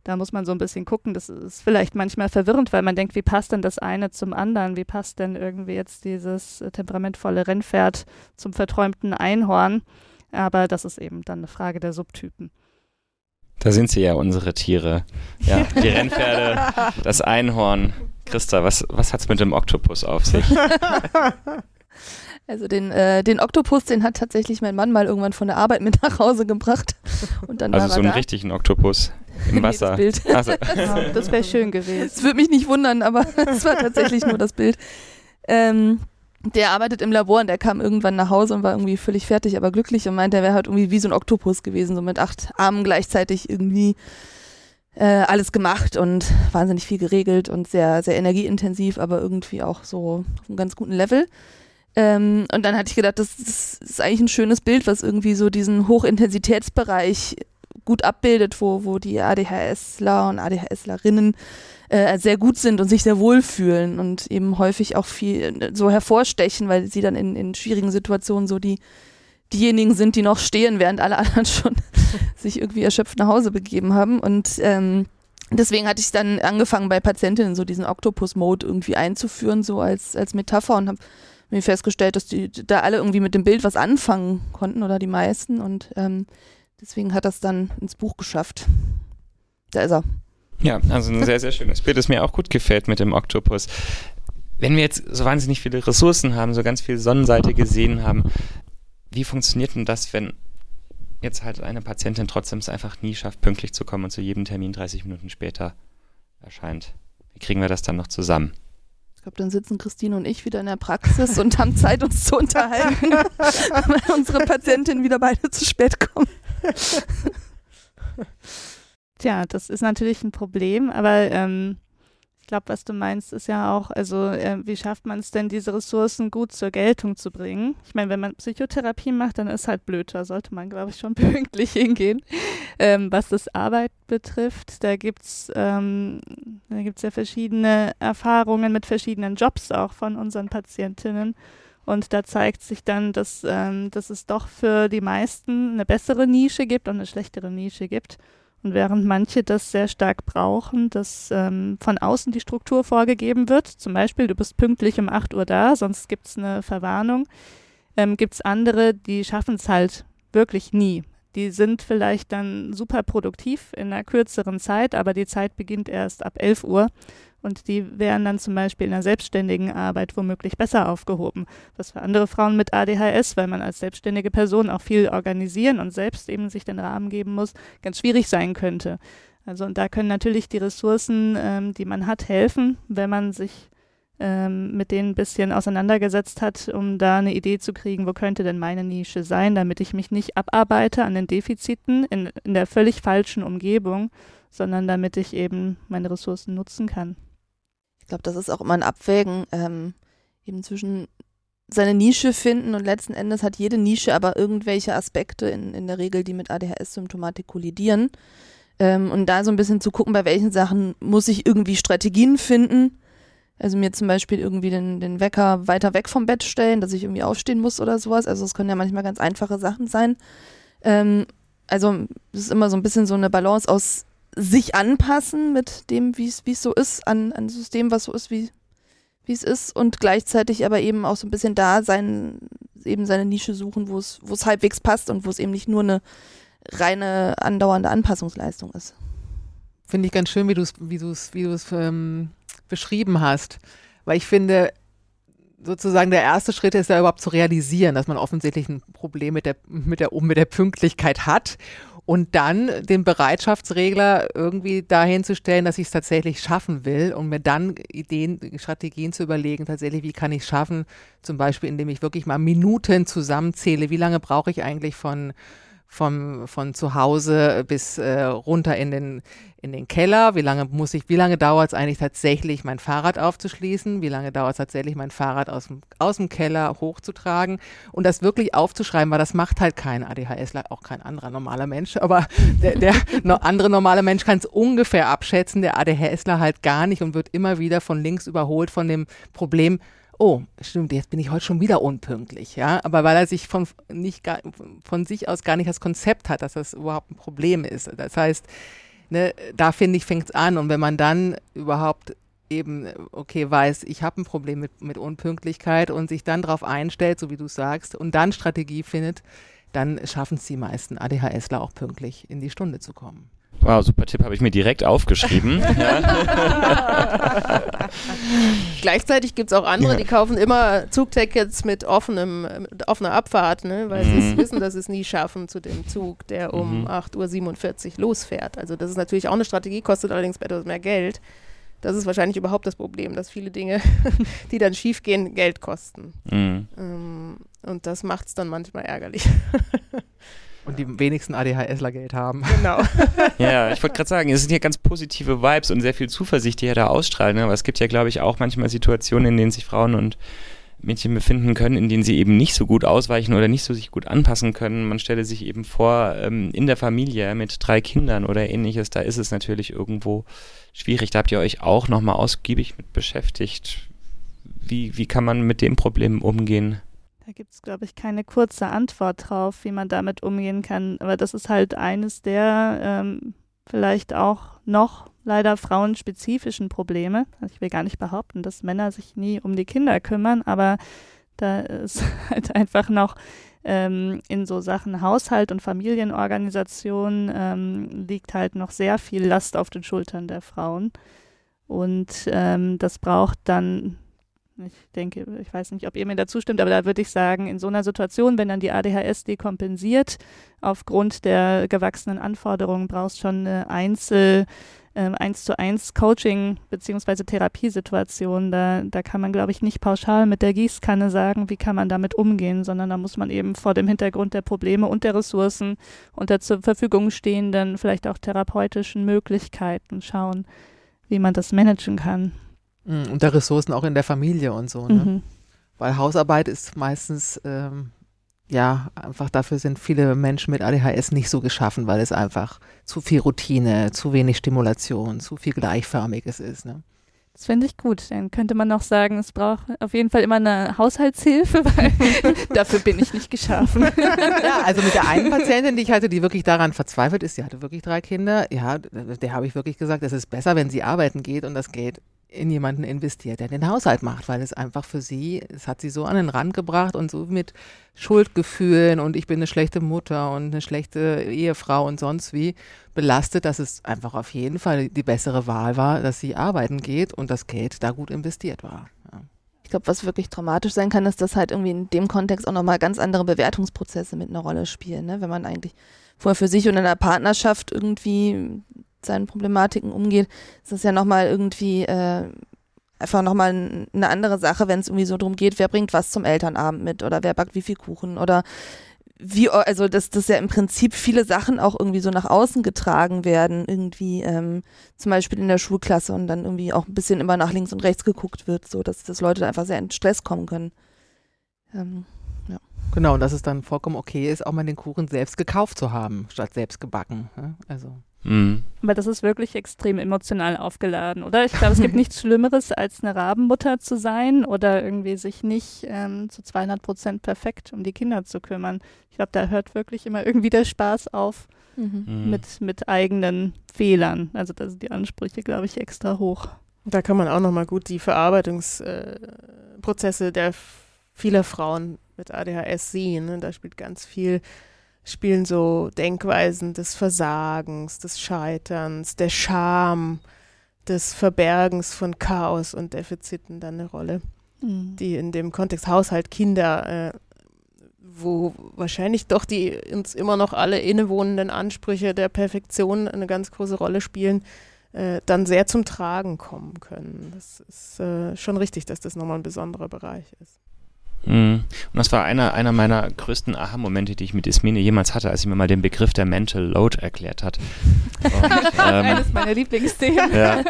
S2: da muss man so ein bisschen gucken. Das ist vielleicht manchmal verwirrend, weil man denkt, wie passt denn das eine zum anderen? Wie passt denn irgendwie jetzt dieses äh, temperamentvolle Rennpferd zum verträumten Einhorn? Aber das ist eben dann eine Frage der Subtypen.
S1: Da sind sie ja, unsere Tiere. Ja, die Rennpferde, das Einhorn. Christa, was, was hat es mit dem Oktopus auf sich?
S5: Also den, äh, den Oktopus, den hat tatsächlich mein Mann mal irgendwann von der Arbeit mit nach Hause gebracht. Und dann
S1: also
S5: war
S1: so einen
S5: da.
S1: richtigen Oktopus im Wasser.
S5: Nee, das Bild.
S1: Also,
S2: Wow, das wäre schön gewesen.
S5: Es würde mich nicht wundern, aber es war tatsächlich nur das Bild. Ähm, der arbeitet im Labor und der kam irgendwann nach Hause und war irgendwie völlig fertig, aber glücklich und meinte, er wäre halt irgendwie wie so ein Oktopus gewesen, so mit acht Armen gleichzeitig irgendwie äh, alles gemacht und wahnsinnig viel geregelt und sehr, sehr energieintensiv, aber irgendwie auch so auf einem ganz guten Level. Ähm, und dann hatte ich gedacht, das, das ist eigentlich ein schönes Bild, was irgendwie so diesen Hochintensitätsbereich gut abbildet, wo, wo die ADHSler und ADHSlerinnen äh, sehr gut sind und sich sehr wohlfühlen und eben häufig auch viel so hervorstechen, weil sie dann in, in schwierigen Situationen so die diejenigen sind, die noch stehen, während alle anderen schon sich irgendwie erschöpft nach Hause begeben haben. Und ähm, deswegen hatte ich dann angefangen bei Patientinnen so diesen Octopus-Mode irgendwie einzuführen, so als, als Metapher und habe mir festgestellt, dass die da alle irgendwie mit dem Bild was anfangen konnten oder die meisten und ähm, deswegen hat das dann ins Buch geschafft. Da ist er.
S1: ja, also ein sehr, sehr schönes Bild, das mir auch gut gefällt mit dem Oktopus. Wenn wir jetzt so wahnsinnig viele Ressourcen haben, so ganz viel Sonnenseite gesehen haben, wie funktioniert denn das, wenn jetzt halt eine Patientin trotzdem es einfach nie schafft, pünktlich zu kommen und zu jedem Termin 30 Minuten später erscheint? Wie kriegen wir das dann noch zusammen?
S5: Ich glaube, dann sitzen Christine und ich wieder in der Praxis und haben Zeit, uns zu unterhalten, weil unsere Patientinnen wieder beide zu spät kommen.
S2: Tja, das ist natürlich ein Problem, aber ähm, glaube, was du meinst, ist ja auch, also äh, wie schafft man es denn, diese Ressourcen gut zur Geltung zu bringen? Ich meine, wenn man Psychotherapie macht, dann ist halt blöd, da sollte man, glaube ich, schon pünktlich hingehen. Ähm, was das Arbeit betrifft, da gibt's ähm, da gibt's ja verschiedene Erfahrungen mit verschiedenen Jobs auch von unseren Patientinnen. Und da zeigt sich dann, dass, ähm, dass es doch für die meisten eine bessere Nische gibt und eine schlechtere Nische gibt. Und während manche das sehr stark brauchen, dass ähm, von außen die Struktur vorgegeben wird, zum Beispiel du bist pünktlich um 8 Uhr da, sonst gibt es eine Verwarnung, ähm, gibt es andere, die schaffen es halt wirklich nie. Die sind vielleicht dann super produktiv in einer kürzeren Zeit, aber die Zeit beginnt erst ab 11 Uhr und die wären dann zum Beispiel in einer selbstständigen Arbeit womöglich besser aufgehoben. Was für andere Frauen mit ADHS, weil man als selbstständige Person auch viel organisieren und selbst eben sich den Rahmen geben muss, ganz schwierig sein könnte. Also und da können natürlich die Ressourcen, ähm, die man hat, helfen, wenn man sich ähm, mit denen ein bisschen auseinandergesetzt hat, um da eine Idee zu kriegen, wo könnte denn meine Nische sein, damit ich mich nicht abarbeite an den Defiziten in, in der völlig falschen Umgebung, sondern damit ich eben meine Ressourcen nutzen kann.
S5: Ich glaube, das ist auch immer ein Abwägen ähm, eben zwischen seine Nische finden und letzten Endes hat jede Nische aber irgendwelche Aspekte in, in der Regel, die mit ADHS-Symptomatik kollidieren. Ähm, und da so ein bisschen zu gucken, bei welchen Sachen muss ich irgendwie Strategien finden. Also mir zum Beispiel irgendwie den, den Wecker weiter weg vom Bett stellen, dass ich irgendwie aufstehen muss oder sowas. Also es können ja manchmal ganz einfache Sachen sein. Ähm, also es ist immer so ein bisschen so eine Balance aus sich anpassen mit dem, wie es so ist, an ein System, was so ist, wie es ist und gleichzeitig aber eben auch so ein bisschen da sein, eben seine Nische suchen, wo es, halbwegs passt und wo es eben nicht nur eine reine andauernde Anpassungsleistung ist.
S3: Finde ich ganz schön, wie du es wie wie ähm, beschrieben hast. Weil ich finde, sozusagen der erste Schritt ist ja überhaupt zu realisieren, dass man offensichtlich ein Problem mit der, mit der, mit der Pünktlichkeit hat und dann den Bereitschaftsregler irgendwie dahin zu stellen, dass ich es tatsächlich schaffen will und mir dann Ideen, Strategien zu überlegen, tatsächlich, wie kann ich es schaffen, zum Beispiel, indem ich wirklich mal Minuten zusammenzähle, wie lange brauche ich eigentlich von vom, von zu Hause bis äh, runter in den, in den Keller. Wie lange muss ich, wie lange dauert es eigentlich tatsächlich, mein Fahrrad aufzuschließen? Wie lange dauert es tatsächlich, mein Fahrrad aus dem, aus dem Keller hochzutragen? Und das wirklich aufzuschreiben, weil das macht halt kein ADHSler, auch kein anderer normaler Mensch, aber der, der no, andere normale Mensch kann es ungefähr abschätzen, der ADHSler halt gar nicht und wird immer wieder von links überholt von dem Problem, oh, stimmt, jetzt bin ich heute schon wieder unpünktlich, ja, aber weil er sich von, nicht gar, von sich aus gar nicht das Konzept hat, dass das überhaupt ein Problem ist. Das heißt, ne, da finde ich, fängt es an und wenn man dann überhaupt eben, okay, weiß, ich habe ein Problem mit, mit Unpünktlichkeit und sich dann darauf einstellt, so wie du sagst, und dann Strategie findet, dann schaffen es die meisten ADHSler auch pünktlich in die Stunde zu kommen.
S1: Wow, super Tipp, habe ich mir direkt aufgeschrieben.
S4: Gleichzeitig gibt es auch andere, die kaufen immer Zugtickets mit offenem, mit offener Abfahrt, ne? weil mhm. sie wissen, dass sie es nie schaffen zu dem Zug, der um mhm. 8.47 Uhr losfährt. Also das ist natürlich auch eine Strategie, kostet allerdings etwas mehr Geld. Das ist wahrscheinlich überhaupt das Problem, dass viele Dinge, die dann schiefgehen, Geld kosten. Mhm. Ähm, und das macht es dann manchmal ärgerlich.
S3: Und die wenigsten ADHSler Geld haben.
S4: Genau.
S1: ja, ich wollte gerade sagen, es sind ja ganz positive Vibes und sehr viel Zuversicht, die ja da ausstrahlen. Ne? Aber es gibt ja, glaube ich, auch manchmal Situationen, in denen sich Frauen und Mädchen befinden können, in denen sie eben nicht so gut ausweichen oder nicht so sich gut anpassen können. Man stelle sich eben vor, ähm, in der Familie mit drei Kindern oder ähnliches, da ist es natürlich irgendwo schwierig. Da habt ihr euch auch nochmal ausgiebig mit beschäftigt. Wie, wie kann man mit dem Problem umgehen?
S2: Da gibt es, glaube ich, keine kurze Antwort drauf, wie man damit umgehen kann. Aber das ist halt eines der ähm, vielleicht auch noch leider frauenspezifischen Probleme. Also ich will gar nicht behaupten, dass Männer sich nie um die Kinder kümmern, aber da ist halt einfach noch ähm, in so Sachen Haushalt und Familienorganisation ähm, liegt halt noch sehr viel Last auf den Schultern der Frauen. Und ähm, das braucht dann ich denke, ich weiß nicht, ob ihr mir dazu stimmt, aber da würde ich sagen, in so einer Situation, wenn dann die ADHS dekompensiert, aufgrund der gewachsenen Anforderungen brauchst schon eine Einzel- ähm, eins zu eins Coaching beziehungsweise Therapiesituation. Da, da kann man, glaube ich, nicht pauschal mit der Gießkanne sagen, wie kann man damit umgehen, sondern da muss man eben vor dem Hintergrund der Probleme und der Ressourcen und der zur Verfügung stehenden, vielleicht auch therapeutischen Möglichkeiten schauen, wie man das managen kann.
S3: Mhm, und der Ressourcen auch in der Familie und so, ne? Mhm. Weil Hausarbeit ist meistens, ähm, ja, einfach dafür sind viele Menschen mit ADHS nicht so geschaffen, weil es einfach zu viel Routine, zu wenig Stimulation, zu viel Gleichförmiges ist, ne?
S2: Das finde ich gut. Dann könnte man noch sagen, es braucht auf jeden Fall immer eine Haushaltshilfe, weil dafür bin ich nicht geschaffen.
S3: ja, also mit der einen Patientin, die ich hatte, die wirklich daran verzweifelt ist, die hatte wirklich drei Kinder, ja, der habe ich wirklich gesagt, es ist besser, wenn sie arbeiten geht und das Geld in jemanden investiert, der den Haushalt macht, weil es einfach für sie, es hat sie so an den Rand gebracht und so mit Schuldgefühlen und ich bin eine schlechte Mutter und eine schlechte Ehefrau und sonst wie belastet, dass es einfach auf jeden Fall die bessere Wahl war, dass sie arbeiten geht und das Geld da gut investiert war. Ja.
S5: Ich glaube, was wirklich traumatisch sein kann, ist, dass halt irgendwie in dem Kontext auch nochmal ganz andere Bewertungsprozesse mit einer Rolle spielen, ne? wenn man eigentlich vorher für sich und in der Partnerschaft irgendwie seinen Problematiken umgeht, ist das ja nochmal irgendwie äh, einfach nochmal eine andere Sache, wenn es irgendwie so darum geht, wer bringt was zum Elternabend mit oder wer backt wie viel Kuchen oder wie, also dass, dass ja im Prinzip viele Sachen auch irgendwie so nach außen getragen werden, irgendwie ähm, zum Beispiel in der Schulklasse und dann irgendwie auch ein bisschen immer nach links und rechts geguckt wird, so dass, dass Leute einfach sehr in Stress kommen können. Ähm.
S3: Genau, und dass es dann vollkommen okay ist, auch mal den Kuchen selbst gekauft zu haben, statt selbst gebacken. Ne? Also.
S2: Mhm. Aber das ist wirklich extrem emotional aufgeladen, oder? Ich glaube, es gibt nichts Schlimmeres, als eine Rabenmutter zu sein oder irgendwie sich nicht ähm, zu 200 Prozent perfekt um die Kinder zu kümmern. Ich glaube, da hört wirklich immer irgendwie der Spaß auf mhm. mhm. mit, mit eigenen Fehlern. Also da sind die Ansprüche, glaube ich, extra hoch.
S4: Da kann man auch nochmal gut die Verarbeitungsprozesse äh, der vieler Frauen mit ADHS sehen. Ne? Da spielt ganz viel spielen so Denkweisen des Versagens, des Scheiterns, der Scham, des Verbergens von Chaos und Defiziten dann eine Rolle, mhm. die in dem Kontext Haushalt, Kinder, äh, wo wahrscheinlich doch die uns immer noch alle innewohnenden Ansprüche der Perfektion eine ganz große Rolle spielen, äh, dann sehr zum Tragen kommen können. Das ist äh, schon richtig, dass das nochmal ein besonderer Bereich ist.
S1: Mhm. Und das war einer, einer meiner größten Aha-Momente, die ich mit Ismene jemals hatte, als sie mir mal den Begriff der Mental Load erklärt hat.
S2: Und, ähm, Eines meiner Lieblingsthemen. Ja.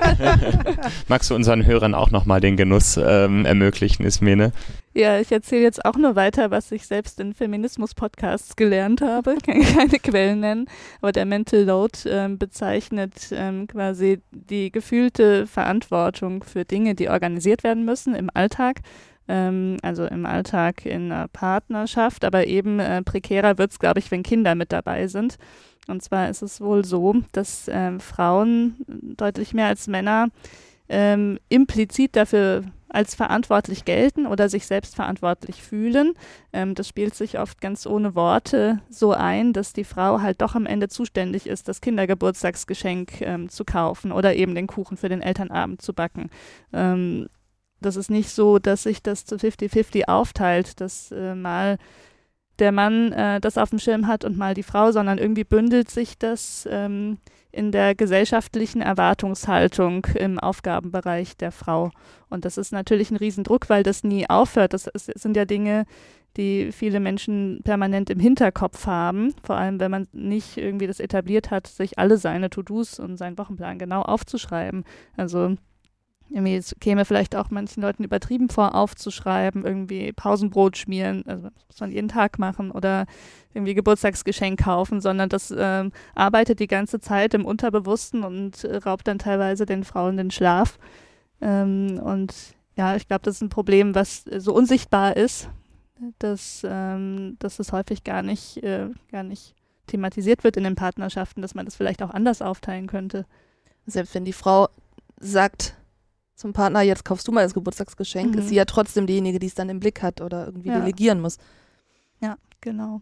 S1: Magst du unseren Hörern auch nochmal den Genuss ähm, ermöglichen, Ismene?
S2: Ja, ich erzähle jetzt auch nur weiter, was ich selbst in Feminismus-Podcasts gelernt habe. Ich kann keine Quellen nennen, aber der Mental Load ähm, bezeichnet ähm, quasi die gefühlte Verantwortung für Dinge, die organisiert werden müssen im Alltag ähm, also im Alltag in einer Partnerschaft, aber eben äh, prekärer wird es, glaube ich, wenn Kinder mit dabei sind. Und zwar ist es wohl so, dass äh, Frauen deutlich mehr als Männer ähm, implizit dafür als verantwortlich gelten oder sich selbst verantwortlich fühlen. Ähm, das spielt sich oft ganz ohne Worte so ein, dass die Frau halt doch am Ende zuständig ist, das Kindergeburtstagsgeschenk ähm, zu kaufen oder eben den Kuchen für den Elternabend zu backen. Ähm, das ist nicht so, dass sich das zu 50-50 aufteilt, dass äh, mal der Mann äh, das auf dem Schirm hat und mal die Frau, sondern irgendwie bündelt sich das ähm, in der gesellschaftlichen Erwartungshaltung im Aufgabenbereich der Frau. Und das ist natürlich ein Riesendruck, weil das nie aufhört. Das, ist, sind ja Dinge, die viele Menschen permanent im Hinterkopf haben, vor allem wenn man nicht irgendwie das etabliert hat, sich alle seine To-Dos und seinen Wochenplan genau aufzuschreiben. Also irgendwie, es käme vielleicht auch manchen Leuten übertrieben vor, aufzuschreiben, irgendwie Pausenbrot schmieren, also das muss man jeden Tag machen oder irgendwie Geburtstagsgeschenk kaufen, sondern das ähm, arbeitet die ganze Zeit im Unterbewussten und äh, raubt dann teilweise den Frauen den Schlaf. Ähm, und ja, ich glaube, das ist ein Problem, was so unsichtbar ist, dass, ähm, dass es häufig gar nicht, äh, gar nicht thematisiert wird in den Partnerschaften, dass man das vielleicht auch anders aufteilen könnte.
S5: Selbst wenn die Frau sagt, zum Partner, jetzt kaufst du mal das Geburtstagsgeschenk, mhm. ist sie ja trotzdem diejenige, die es dann im Blick hat oder irgendwie ja. delegieren muss.
S2: Ja, genau.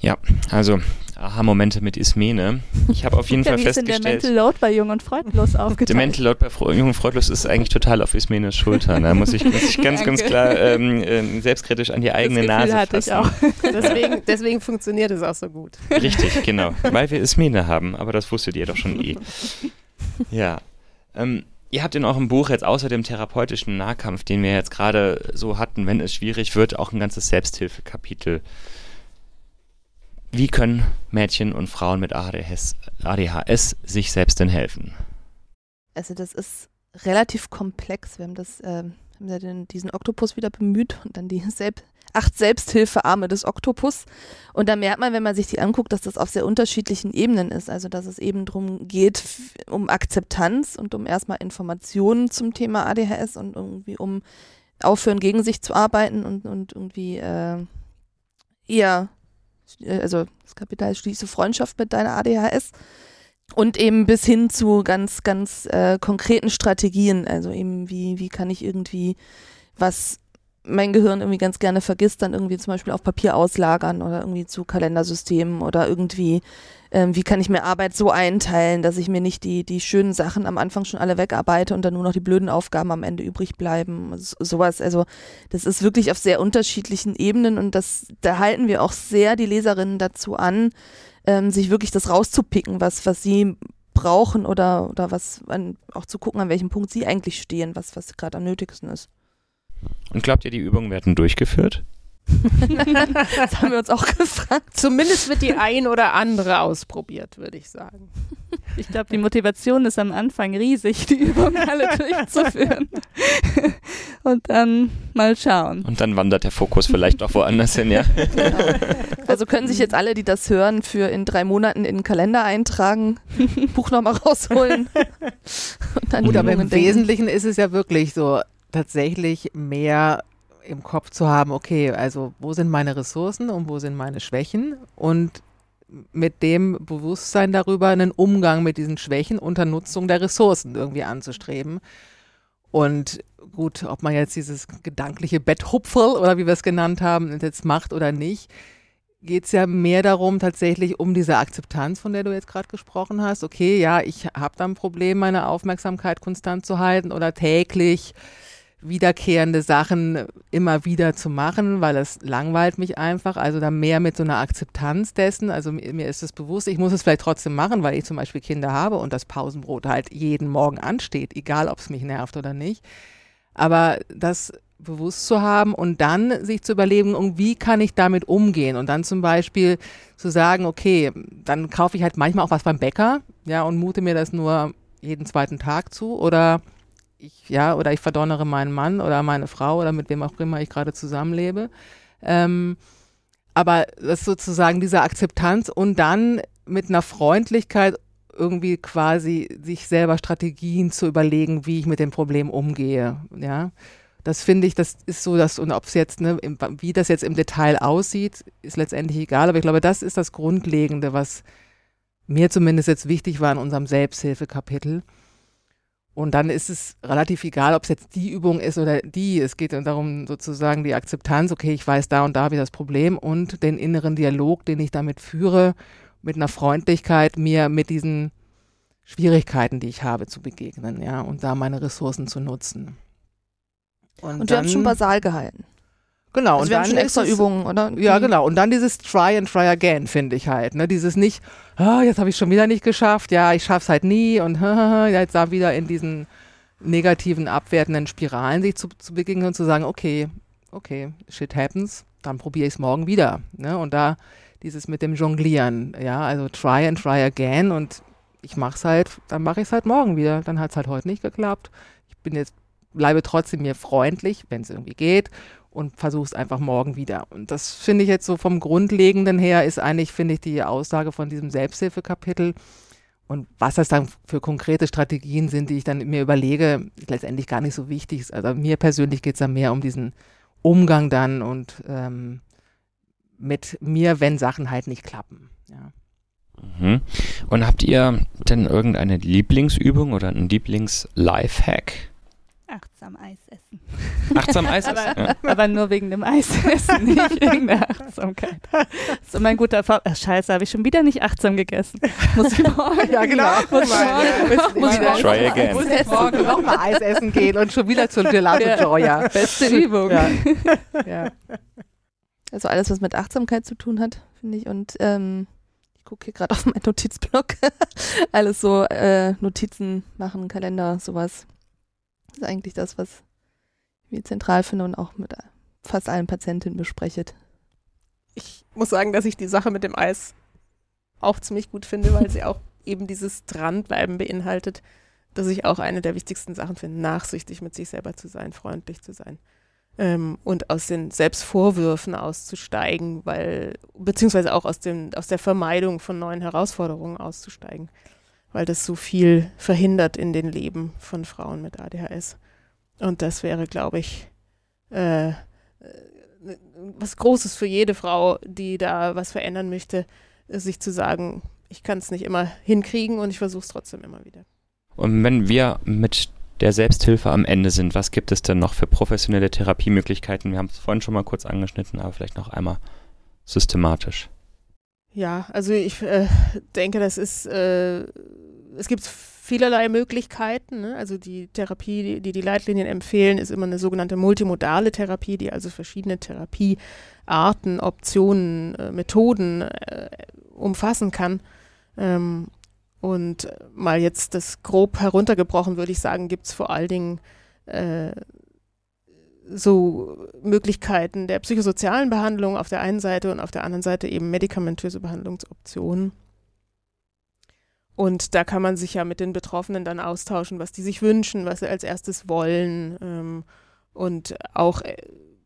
S1: Ja, also Aha-Momente mit Ismene. Ich habe auf jeden ja, Fall wie festgestellt. Ist denn
S2: der Mental Load bei Jung und Freudlos aufgeteilt?
S1: Der Mental Load bei Jung und Freudlos ist eigentlich total auf Ismenes Schultern. Da muss ich, muss ich ganz, ganz klar ähm, äh, selbstkritisch an die eigene das Nase hatte fassen. Ich auch.
S4: deswegen, deswegen funktioniert es auch so gut.
S1: Richtig, genau. Weil wir Ismene haben, aber das wusstet ihr doch schon eh. Ja. Ähm, Ihr habt in eurem Buch jetzt außer dem therapeutischen Nahkampf, den wir jetzt gerade so hatten, wenn es schwierig wird, auch ein ganzes Selbsthilfekapitel. Wie können Mädchen und Frauen mit ADHS, ADHS sich selbst denn helfen?
S5: Also das ist relativ komplex. Wir haben das, äh, haben ja den, diesen Oktopus wieder bemüht und dann die Selbst acht Selbsthilfearme des Oktopus. Und da merkt man, wenn man sich die anguckt, dass das auf sehr unterschiedlichen Ebenen ist. Also, dass es eben darum geht, um Akzeptanz und um erstmal Informationen zum Thema ADHS und irgendwie um aufhören, gegen sich zu arbeiten und, und irgendwie äh, eher, also das Kapital schließe Freundschaft mit deiner ADHS. Und eben bis hin zu ganz, ganz äh, konkreten Strategien. Also eben, wie, wie kann ich irgendwie was mein Gehirn irgendwie ganz gerne vergisst, dann irgendwie zum Beispiel auf Papier auslagern oder irgendwie zu Kalendersystemen oder irgendwie, ähm, wie kann ich mir Arbeit so einteilen, dass ich mir nicht die, die schönen Sachen am Anfang schon alle wegarbeite und dann nur noch die blöden Aufgaben am Ende übrig bleiben. So, sowas. Also das ist wirklich auf sehr unterschiedlichen Ebenen und das, da halten wir auch sehr die Leserinnen dazu an, ähm, sich wirklich das rauszupicken, was, was sie brauchen oder, oder was, an, auch zu gucken, an welchem Punkt sie eigentlich stehen, was, was gerade am nötigsten ist.
S1: Und glaubt ihr, die Übungen werden durchgeführt?
S5: das haben wir uns auch gefragt.
S4: Zumindest wird die ein oder andere ausprobiert, würde ich sagen.
S2: Ich glaube, die Motivation ist am Anfang riesig, die Übungen alle durchzuführen. Und dann mal schauen.
S1: Und dann wandert der Fokus vielleicht auch woanders hin, ja?
S5: Genau. Also können sich jetzt alle, die das hören, für in drei Monaten in den Kalender eintragen, Buch nochmal rausholen.
S3: Und dann Gut, aber im denken. Wesentlichen ist es ja wirklich so, tatsächlich mehr im Kopf zu haben, okay, also wo sind meine Ressourcen und wo sind meine Schwächen und mit dem Bewusstsein darüber einen Umgang mit diesen Schwächen unter Nutzung der Ressourcen irgendwie anzustreben. Und gut, ob man jetzt dieses gedankliche Betthupferl oder wie wir es genannt haben, jetzt macht oder nicht, geht es ja mehr darum, tatsächlich um diese Akzeptanz, von der du jetzt gerade gesprochen hast. Okay, ja, ich habe da ein Problem, meine Aufmerksamkeit konstant zu halten oder täglich wiederkehrende Sachen immer wieder zu machen, weil es langweilt mich einfach. Also da mehr mit so einer Akzeptanz dessen. Also mir, ist es bewusst, ich muss es vielleicht trotzdem machen, weil ich zum Beispiel Kinder habe und das Pausenbrot halt jeden Morgen ansteht, egal ob es mich nervt oder nicht. Aber das bewusst zu haben und dann sich zu überlegen, wie kann ich damit umgehen und dann zum Beispiel zu sagen, okay, dann kaufe ich halt manchmal auch was beim Bäcker, ja, und mute mir das nur jeden zweiten Tag zu oder ich, ja, oder ich verdonnere meinen Mann oder meine Frau oder mit wem auch immer ich gerade zusammenlebe. Ähm, aber das ist sozusagen diese Akzeptanz und dann mit einer Freundlichkeit irgendwie quasi sich selber Strategien zu überlegen, wie ich mit dem Problem umgehe, ja. Das finde ich, das ist so, dass, und ob es jetzt, ne, im, wie das jetzt im Detail aussieht, ist letztendlich egal, aber ich glaube, das ist das Grundlegende, was mir zumindest jetzt wichtig war in unserem Selbsthilfekapitel. Und dann ist es relativ egal, ob es jetzt die Übung ist oder die. Es geht darum, sozusagen die Akzeptanz, okay, ich weiß da und da wie das Problem und den inneren Dialog, den ich damit führe, mit einer Freundlichkeit, mir mit diesen Schwierigkeiten, die ich habe, zu begegnen, ja, und da meine Ressourcen zu nutzen.
S5: Und, und wir haben schon basal gehalten.
S3: Genau.
S5: Also
S3: und
S5: wir haben schon extra
S3: es,
S5: Übungen, oder?
S3: Ja, genau. Und dann dieses Try and Try Again, finde ich halt. Ne? Dieses nicht, oh, jetzt habe ich schon wieder nicht geschafft, ja, ich schaff's halt nie und jetzt da wieder in diesen negativen, abwertenden Spiralen sich zu, zu begegnen und zu sagen, okay, okay, shit happens, dann probiere ich es morgen wieder. Ne? Und da dieses mit dem Jonglieren, ja, also try and try again und ich mach's halt, dann mache ich es halt morgen wieder. Dann hat es halt heute nicht geklappt. Ich bin jetzt, bleibe trotzdem mir freundlich, wenn es irgendwie geht und versuch's einfach morgen wieder. Und das finde ich jetzt so vom Grundlegenden her ist eigentlich, finde ich, die Aussage von diesem Selbsthilfekapitel. Und was das dann für konkrete Strategien sind, die ich dann mir überlege, ist letztendlich gar nicht so wichtig. Also mir persönlich geht es dann mehr um diesen Umgang dann und ähm, mit mir, wenn Sachen halt nicht klappen. Ja.
S1: Mhm. Und habt ihr denn irgendeine Lieblingsübung oder einen Lieblings-Lifehack?
S2: Achtsam Eis essen.
S1: Achtsam Eis essen?
S2: aber, ja. aber, nur wegen dem Eis essen, nicht wegen der Achtsamkeit. So mein guter Vater. Ach, scheiße, habe ich schon wieder nicht achtsam gegessen. Muss ich morgen.
S3: ja, genau.
S2: Muss morgen,
S1: muss morgen,
S3: Try again. Muss ich morgen nochmal Eis essen gehen und schon wieder zur Gelato ja. Joya.
S2: Beste Übung. Ja.
S5: ja. Also alles, was mit Achtsamkeit zu tun hat, finde ich. Und ähm, ich gucke hier gerade auf meinen Notizblock. alles so äh, Notizen machen, Kalender, sowas ist eigentlich das, was ich zentral finde und auch mit fast allen Patientinnen bespreche.
S4: Ich muss sagen, dass ich die Sache mit dem Eis auch ziemlich gut finde, weil sie auch eben dieses Dranbleiben beinhaltet, dass ich auch eine der wichtigsten Sachen finde, nachsichtig mit sich selber zu sein, freundlich zu sein ähm, und aus den Selbstvorwürfen auszusteigen, weil beziehungsweise auch aus dem aus der Vermeidung von neuen Herausforderungen auszusteigen weil das so viel verhindert in den Leben von Frauen mit ADHS. Und das wäre, glaube ich, äh, äh, was Großes für jede Frau, die da was verändern möchte, sich zu sagen, ich kann es nicht immer hinkriegen und ich versuche es trotzdem immer wieder.
S1: Und wenn wir mit der Selbsthilfe am Ende sind, was gibt es denn noch für professionelle Therapiemöglichkeiten? Wir haben es vorhin schon mal kurz angeschnitten, aber vielleicht noch einmal systematisch.
S4: Ja, also ich äh, denke, das ist, äh, es gibt vielerlei Möglichkeiten. Ne? Also die Therapie, die die Leitlinien empfehlen, ist immer eine sogenannte multimodale Therapie, die also verschiedene Therapiearten, Optionen, äh, Methoden äh, umfassen kann. Ähm, Und mal jetzt das grob heruntergebrochen, würde ich sagen, gibt es vor allen Dingen äh, so Möglichkeiten der psychosozialen Behandlung auf der einen Seite und auf der anderen Seite eben medikamentöse Behandlungsoptionen. Und da kann man sich ja mit den Betroffenen dann austauschen, was die sich wünschen, was sie als erstes wollen ähm, und auch äh,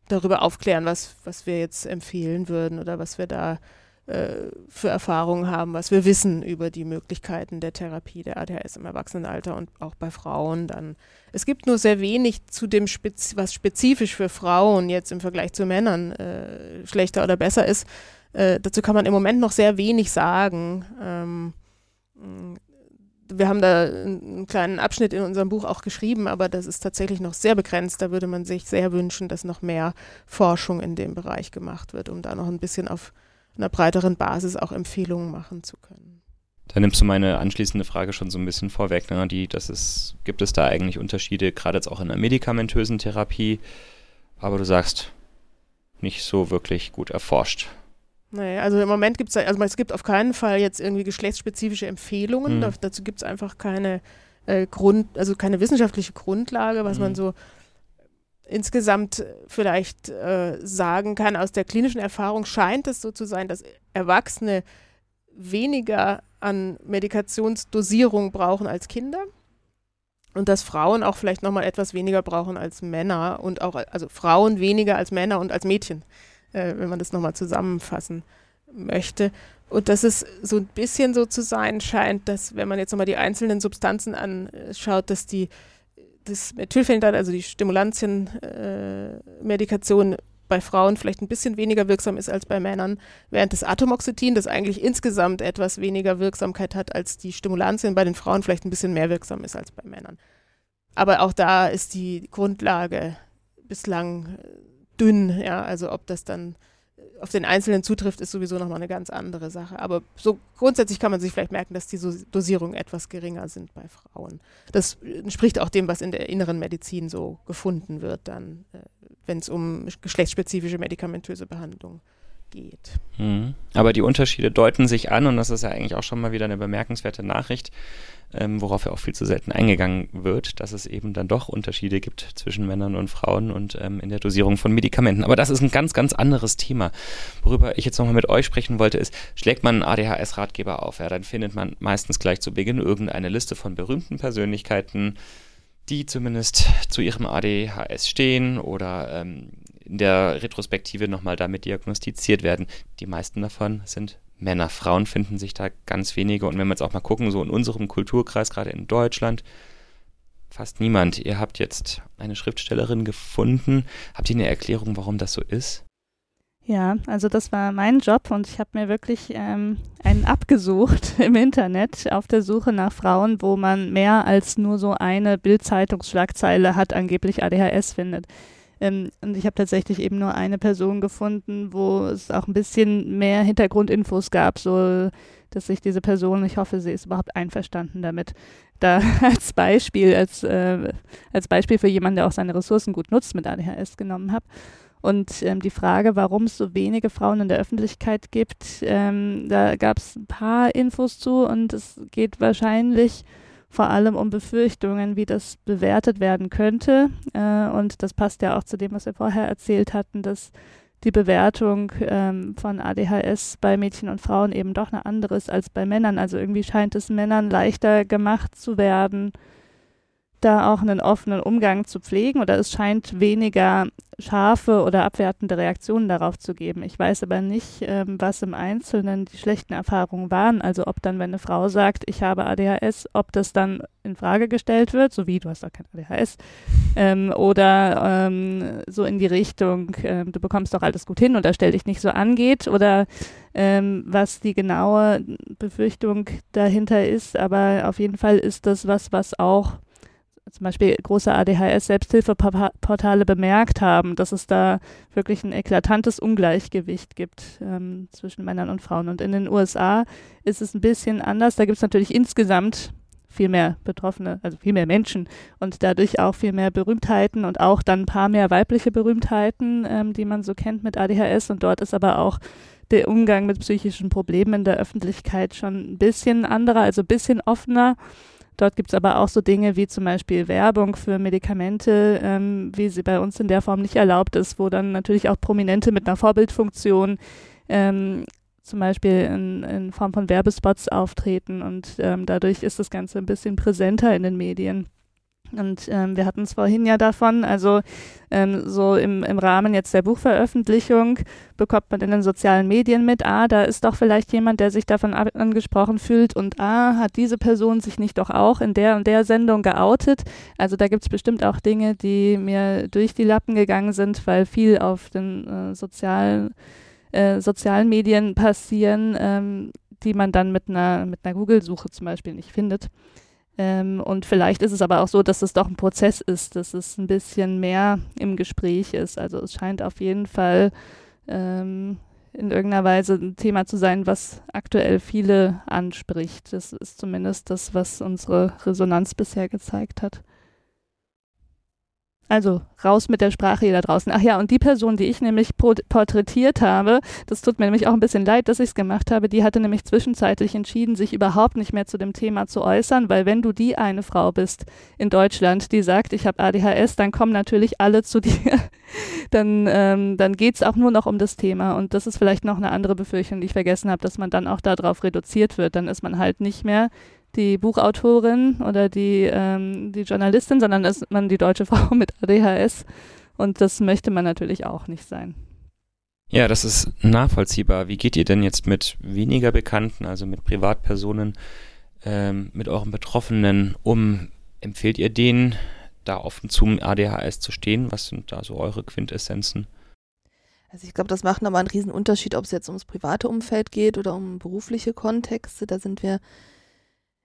S4: darüber aufklären, was, was wir jetzt empfehlen würden oder was wir da äh, für Erfahrungen haben, was wir wissen über die Möglichkeiten der Therapie der ADHS im Erwachsenenalter und auch bei Frauen dann. Es gibt nur sehr wenig zu dem, Spez was spezifisch für Frauen jetzt im Vergleich zu Männern äh, schlechter oder besser ist. Äh, dazu kann man im Moment noch sehr wenig sagen. Ähm, wir haben da einen kleinen Abschnitt in unserem Buch auch geschrieben, aber das ist tatsächlich noch sehr begrenzt. Da würde man sich sehr wünschen, dass noch mehr Forschung in dem Bereich gemacht wird, um da noch ein bisschen auf einer breiteren Basis auch Empfehlungen machen zu können.
S1: Da nimmst du meine anschließende Frage schon so ein bisschen vorweg. Ne? Die, das ist, gibt es da eigentlich Unterschiede, gerade jetzt auch in der medikamentösen Therapie? Aber du sagst, nicht so wirklich gut erforscht.
S4: Nee, also im Moment gibt es, also es gibt auf keinen Fall jetzt irgendwie geschlechtsspezifische Empfehlungen. Mhm. Da, dazu gibt es einfach keine äh, Grund, also keine wissenschaftliche Grundlage, was mhm. man so insgesamt vielleicht äh, sagen kann, aus der klinischen Erfahrung scheint es so zu sein, dass Erwachsene weniger an Medikationsdosierung brauchen als Kinder und dass Frauen auch vielleicht nochmal etwas weniger brauchen als Männer und auch, also Frauen weniger als Männer und als Mädchen, äh, wenn man das nochmal zusammenfassen möchte. Und dass es so ein bisschen so zu sein scheint, dass wenn man jetzt nochmal die einzelnen Substanzen anschaut, dass die das Methylphenidat, also die Stimulantienmedikation, äh, bei Frauen vielleicht ein bisschen weniger wirksam ist als bei Männern, während das Atomoxetin, das eigentlich insgesamt etwas weniger Wirksamkeit hat als die Stimulantien, bei den Frauen vielleicht ein bisschen mehr wirksam ist als bei Männern. Aber auch da ist die Grundlage bislang äh, dünn, ja, also ob das dann auf den Einzelnen zutrifft, ist sowieso nochmal eine ganz andere Sache. Aber so grundsätzlich kann man sich vielleicht merken, dass die Dosierungen etwas geringer sind bei Frauen. Das entspricht auch dem, was in der inneren Medizin so gefunden wird, dann, äh, wenn es um geschlechtsspezifische medikamentöse Behandlung geht.
S1: Mhm. Aber die Unterschiede deuten sich an und das ist ja eigentlich auch schon mal wieder eine bemerkenswerte Nachricht ähm, worauf ja auch viel zu selten eingegangen wird, dass es eben dann doch Unterschiede gibt zwischen Männern und Frauen und ähm, in der Dosierung von Medikamenten. Aber das ist ein ganz, ganz anderes Thema. Worüber ich jetzt nochmal mit euch sprechen wollte, ist, schlägt man einen ADHS-Ratgeber auf, ja, dann findet man meistens gleich zu Beginn irgendeine Liste von berühmten Persönlichkeiten, die zumindest zu ihrem ADHS stehen oder ähm, in der Retrospektive nochmal damit diagnostiziert werden. Die meisten davon sind Männer. Frauen finden sich da ganz wenige. Und wenn wir jetzt auch mal gucken, so in unserem Kulturkreis, gerade in Deutschland, fast niemand. Ihr habt jetzt eine Schriftstellerin gefunden. Habt ihr eine Erklärung, warum das so ist?
S2: Ja, also das war mein Job und ich habe mir wirklich ähm, einen abgesucht im Internet auf der Suche nach Frauen, wo man mehr als nur so eine Bildzeitungsschlagzeile hat, angeblich ADHS findet. Ähm, und ich habe tatsächlich eben nur eine Person gefunden, wo es auch ein bisschen mehr Hintergrundinfos gab, so dass sich diese Person, ich hoffe, sie ist überhaupt einverstanden damit, da als Beispiel, als, äh, als Beispiel für jemanden, der auch seine Ressourcen gut nutzt, mit ADHS genommen habe. Und ähm, die Frage, warum es so wenige Frauen in der Öffentlichkeit gibt, ähm, da gab es ein paar Infos zu und es geht wahrscheinlich vor allem um Befürchtungen, wie das bewertet werden könnte. Äh, und das passt ja auch zu dem, was wir vorher erzählt hatten, dass die Bewertung ähm, von ADHS bei Mädchen und Frauen eben doch eine andere ist als bei Männern. Also irgendwie scheint es Männern leichter gemacht zu werden, da auch einen offenen Umgang zu pflegen oder es scheint weniger scharfe oder abwertende Reaktionen darauf zu geben. Ich weiß aber nicht, ähm, was im Einzelnen die schlechten Erfahrungen waren. Also ob dann, wenn eine Frau sagt, ich habe ADHS, ob das dann in Frage gestellt wird, so wie du hast doch kein ADHS, ähm, oder ähm, so in die Richtung, ähm, du bekommst doch alles gut hin und da stell dich nicht so angeht oder ähm, was die genaue Befürchtung dahinter ist. Aber auf jeden Fall ist das was, was auch zum Beispiel große ADHS-Selbsthilfeportale bemerkt haben, dass es da wirklich ein eklatantes Ungleichgewicht gibt ähm, zwischen Männern und Frauen. Und in den USA ist es ein bisschen anders. Da gibt es natürlich insgesamt viel mehr Betroffene, also viel mehr Menschen und dadurch auch viel mehr Berühmtheiten und auch dann ein paar mehr weibliche Berühmtheiten, ähm, die man so kennt mit ADHS. Und dort ist aber auch der Umgang mit psychischen Problemen in der Öffentlichkeit schon ein bisschen anderer, also ein bisschen offener. Dort gibt es aber auch so Dinge wie zum Beispiel Werbung für Medikamente, ähm, wie sie bei uns in der Form nicht erlaubt ist, wo dann natürlich auch Prominente mit einer Vorbildfunktion ähm, zum Beispiel in, in, Form von Werbespots auftreten und ähm, dadurch ist das Ganze ein bisschen präsenter in den Medien. Und ähm, wir hatten es vorhin ja davon, also ähm, so im, im Rahmen jetzt der Buchveröffentlichung bekommt man in den sozialen Medien mit, ah, da ist doch vielleicht jemand, der sich davon angesprochen fühlt und ah, hat diese Person sich nicht doch auch in der und der Sendung geoutet. Also da gibt es bestimmt auch Dinge, die mir durch die Lappen gegangen sind, weil viel auf den äh, sozialen, äh, sozialen Medien passieren, ähm, die man dann mit einer, mit einer Google-Suche zum Beispiel nicht findet. Ähm, und vielleicht ist es aber auch so, dass es doch ein Prozess ist, dass es ein bisschen mehr im Gespräch ist. Also es scheint auf jeden Fall ähm, in irgendeiner Weise ein Thema zu sein, was aktuell viele anspricht. Das ist zumindest das, was unsere Resonanz bisher gezeigt hat. Also raus mit der Sprache hier da draußen. Ach ja, und die Person, die ich nämlich porträtiert habe, das tut mir nämlich auch ein bisschen leid, dass ich es gemacht habe, die hatte nämlich zwischenzeitlich entschieden, sich überhaupt nicht mehr zu dem Thema zu äußern, weil wenn du die eine Frau bist in Deutschland, die sagt, ich habe ADHS, dann kommen natürlich alle zu dir. dann ähm, dann geht es auch nur noch um das Thema. Und das ist vielleicht noch eine andere Befürchtung, die ich vergessen habe, dass man dann auch darauf reduziert wird. Dann ist man halt nicht mehr die Buchautorin oder die, ähm, die Journalistin, sondern ist man die deutsche Frau mit ADHS. Und das möchte man natürlich auch nicht sein.
S1: Ja, das ist nachvollziehbar. Wie geht ihr denn jetzt mit weniger Bekannten, also mit Privatpersonen, ähm, mit euren Betroffenen um? Empfehlt ihr denen, da offen zum ADHS zu stehen? Was sind da so eure Quintessenzen?
S5: Also ich glaube, das macht nochmal einen riesen Unterschied, ob es jetzt ums private Umfeld geht oder um berufliche Kontexte. Da sind wir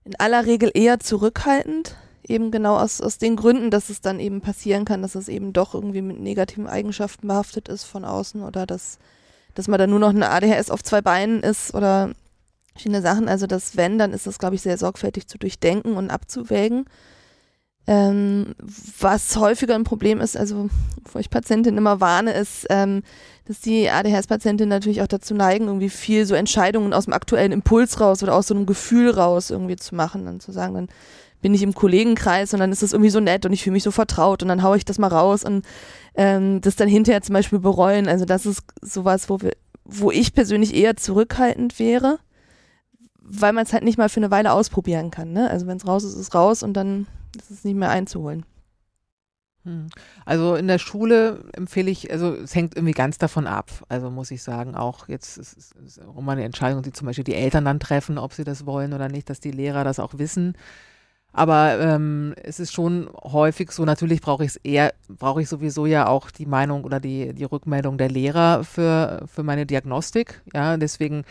S5: in aller Regel eher zurückhaltend, eben genau aus, aus den Gründen, dass es dann eben passieren kann, dass es eben doch irgendwie mit negativen Eigenschaften behaftet ist von außen oder dass, dass man dann nur noch eine ADHS auf zwei Beinen ist oder verschiedene Sachen. Also das Wenn, dann ist das, glaube ich, sehr sorgfältig zu durchdenken und abzuwägen. Ähm, was häufiger ein Problem ist, also wo ich Patientinnen immer warne, ist, ähm, dass die ADHS-Patientinnen natürlich auch dazu neigen, irgendwie viel so Entscheidungen aus dem aktuellen Impuls raus oder aus so einem Gefühl raus irgendwie zu machen. Dann zu sagen, dann bin ich im Kollegenkreis und dann ist das irgendwie so nett und ich fühle mich so vertraut und dann haue ich das mal raus und ähm, das dann hinterher zum Beispiel bereuen. Also das ist sowas, wo wir, wo ich persönlich eher zurückhaltend wäre, weil man es halt nicht mal für eine Weile ausprobieren kann. Ne? Also wenn es raus ist, ist es raus und dann ist es nicht mehr einzuholen.
S3: Also in der Schule empfehle ich, also es hängt irgendwie ganz davon ab. Also muss ich sagen, auch jetzt ist es auch immer eine Entscheidung, die zum Beispiel die Eltern dann treffen, ob sie das wollen oder nicht, dass die Lehrer das auch wissen. Aber ähm, es ist schon häufig so, natürlich brauche ich es eher, brauche ich sowieso ja auch die Meinung oder die, die Rückmeldung der Lehrer für, für meine Diagnostik. Ja, deswegen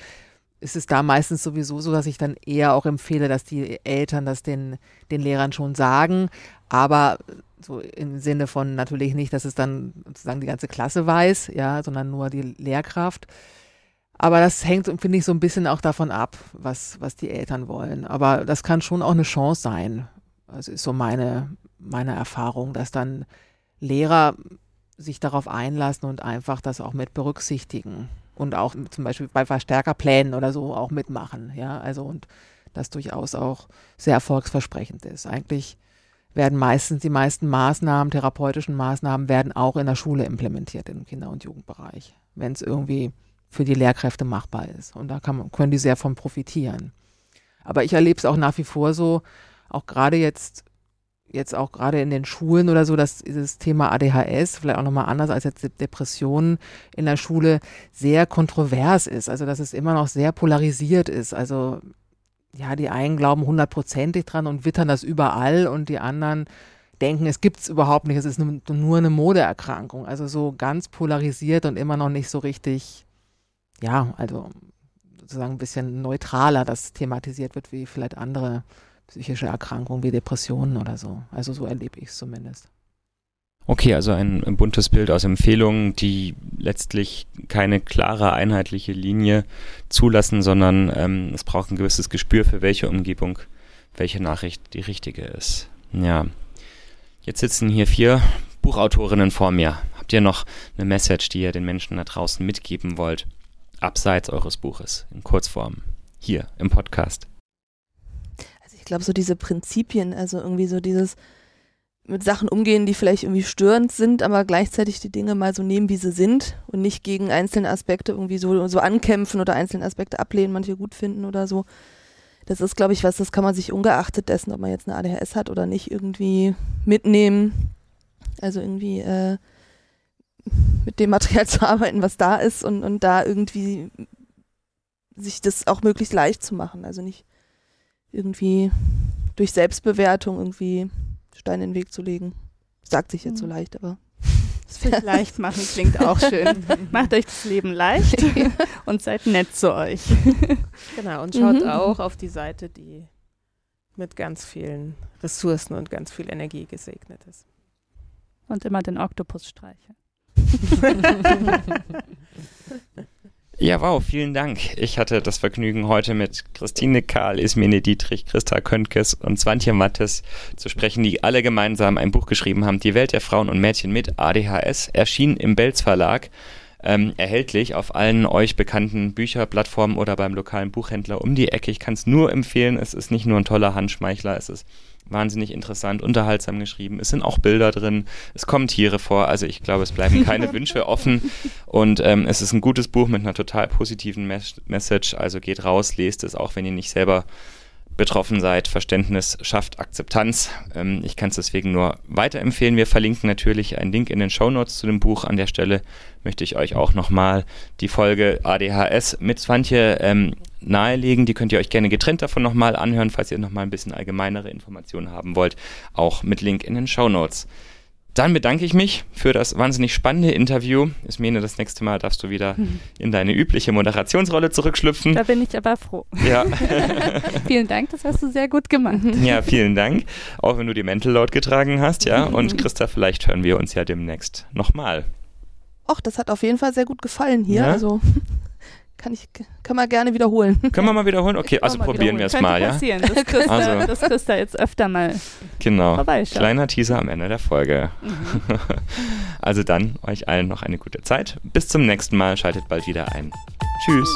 S3: ist es da meistens sowieso so, dass ich dann eher auch empfehle, dass die Eltern das den, den Lehrern schon sagen. Aber so im Sinne von natürlich nicht, dass es dann sozusagen die ganze Klasse weiß, ja, sondern nur die Lehrkraft. Aber das hängt, finde ich, so ein bisschen auch davon ab, was, was die Eltern wollen. Aber das kann schon auch eine Chance sein. Also ist so meine, meine Erfahrung, dass dann Lehrer sich darauf einlassen und einfach das auch mit berücksichtigen und auch zum Beispiel bei Verstärkerplänen oder so auch mitmachen. Ja, also und das durchaus auch sehr erfolgsversprechend ist. Eigentlich werden meistens die meisten Maßnahmen, therapeutischen Maßnahmen, werden auch in der Schule implementiert im Kinder- und Jugendbereich, wenn es irgendwie für die Lehrkräfte machbar ist. Und da kann, können die sehr von profitieren. Aber ich erlebe es auch nach wie vor so, auch gerade jetzt jetzt auch gerade in den Schulen oder so, dass dieses Thema ADHS, vielleicht auch nochmal anders als jetzt Depressionen in der Schule, sehr kontrovers ist. Also dass es immer noch sehr polarisiert ist. Also ja, die einen glauben hundertprozentig dran und wittern das überall und die anderen denken, es gibt es überhaupt nicht, es ist nur eine Modeerkrankung. Also so ganz polarisiert und immer noch nicht so richtig, ja, also sozusagen ein bisschen neutraler das thematisiert wird wie vielleicht andere psychische Erkrankungen wie Depressionen oder so. Also so erlebe ich es zumindest.
S1: Okay, also ein, buntes Bild aus Empfehlungen, die letztlich keine klare, einheitliche Linie zulassen, sondern ähm, es braucht ein gewisses Gespür für welche Umgebung welche Nachricht die richtige ist. Ja. Jetzt sitzen hier vier Buchautorinnen vor mir. Habt ihr noch eine Message, die ihr den Menschen da draußen mitgeben wollt? Abseits eures Buches, in Kurzform. Hier im Podcast.
S5: Also ich glaube, so diese Prinzipien, also irgendwie so dieses mit Sachen umgehen, die vielleicht irgendwie störend sind, aber gleichzeitig die Dinge mal so nehmen, wie sie sind und nicht gegen einzelne Aspekte irgendwie so, so ankämpfen oder einzelne Aspekte ablehnen, manche gut finden oder so. Das ist, glaube ich, was, das kann man sich ungeachtet dessen, ob man jetzt eine ADHS hat oder nicht, irgendwie mitnehmen. Also irgendwie äh, mit dem Material zu arbeiten, was da ist und, und da irgendwie sich das auch möglichst leicht zu machen. Also nicht irgendwie durch Selbstbewertung irgendwie Steine in den Weg zu legen. Sagt sich jetzt so leicht, aber.
S2: Das leicht machen klingt auch schön. Macht euch das Leben leicht und seid nett zu euch.
S4: Genau, und schaut mhm. auch auf die Seite, die mit ganz vielen Ressourcen und ganz viel Energie gesegnet ist.
S2: Und immer den Oktopus streicheln.
S1: Ja, wow, vielen Dank. Ich hatte das Vergnügen, heute mit Christine Karl, Ismene Dietrich, Christa Köntges und Swantje Mattes zu sprechen, die alle gemeinsam ein Buch geschrieben haben, Die Welt der Frauen und Mädchen mit ADHS, erschienen im Belz Verlag, ähm, erhältlich auf allen euch bekannten Bücherplattformen oder beim lokalen Buchhändler um die Ecke. Ich kann es nur empfehlen, es ist nicht nur ein toller Handschmeichler, es ist wahnsinnig interessant, unterhaltsam geschrieben. Es sind auch Bilder drin, es kommen Tiere vor. Also ich glaube, es bleiben keine Wünsche offen. Und ähm, es ist ein gutes Buch mit einer total positiven Mes Message. Also geht raus, lest es, auch wenn ihr nicht selber betroffen seid. Verständnis schafft Akzeptanz. Ähm, ich kann es deswegen nur weiterempfehlen. Wir verlinken natürlich einen Link in den Show Notes zu dem Buch. An der Stelle möchte ich euch auch nochmal die Folge ADHS mit Swantje ähm, nahelegen. Die könnt ihr euch gerne getrennt davon nochmal anhören, falls ihr nochmal ein bisschen allgemeinere Informationen haben wollt. Auch mit Link in den Show Notes. Dann bedanke ich mich für das wahnsinnig spannende Interview. Ismene, das nächste Mal darfst du wieder in deine übliche Moderationsrolle zurückschlüpfen.
S2: Da bin ich aber froh.
S1: Ja.
S2: vielen Dank, das hast du sehr gut gemacht.
S1: Ja, vielen Dank. Auch wenn du die Mental Load getragen hast, ja. Und Christa, vielleicht hören wir uns ja demnächst nochmal.
S5: Och, das hat auf jeden Fall sehr gut gefallen hier. Ja? Also kann ich, kann man gerne wiederholen.
S1: Können wir mal wiederholen? Okay, also probieren wir es mal, ja?
S2: Passieren, dass Christa, also, dass Christa jetzt öfter mal
S1: Genau. Kleiner Teaser am Ende der Folge. Mhm. also dann euch allen noch eine gute Zeit. Bis zum nächsten Mal. Schaltet bald wieder ein. Tschüss.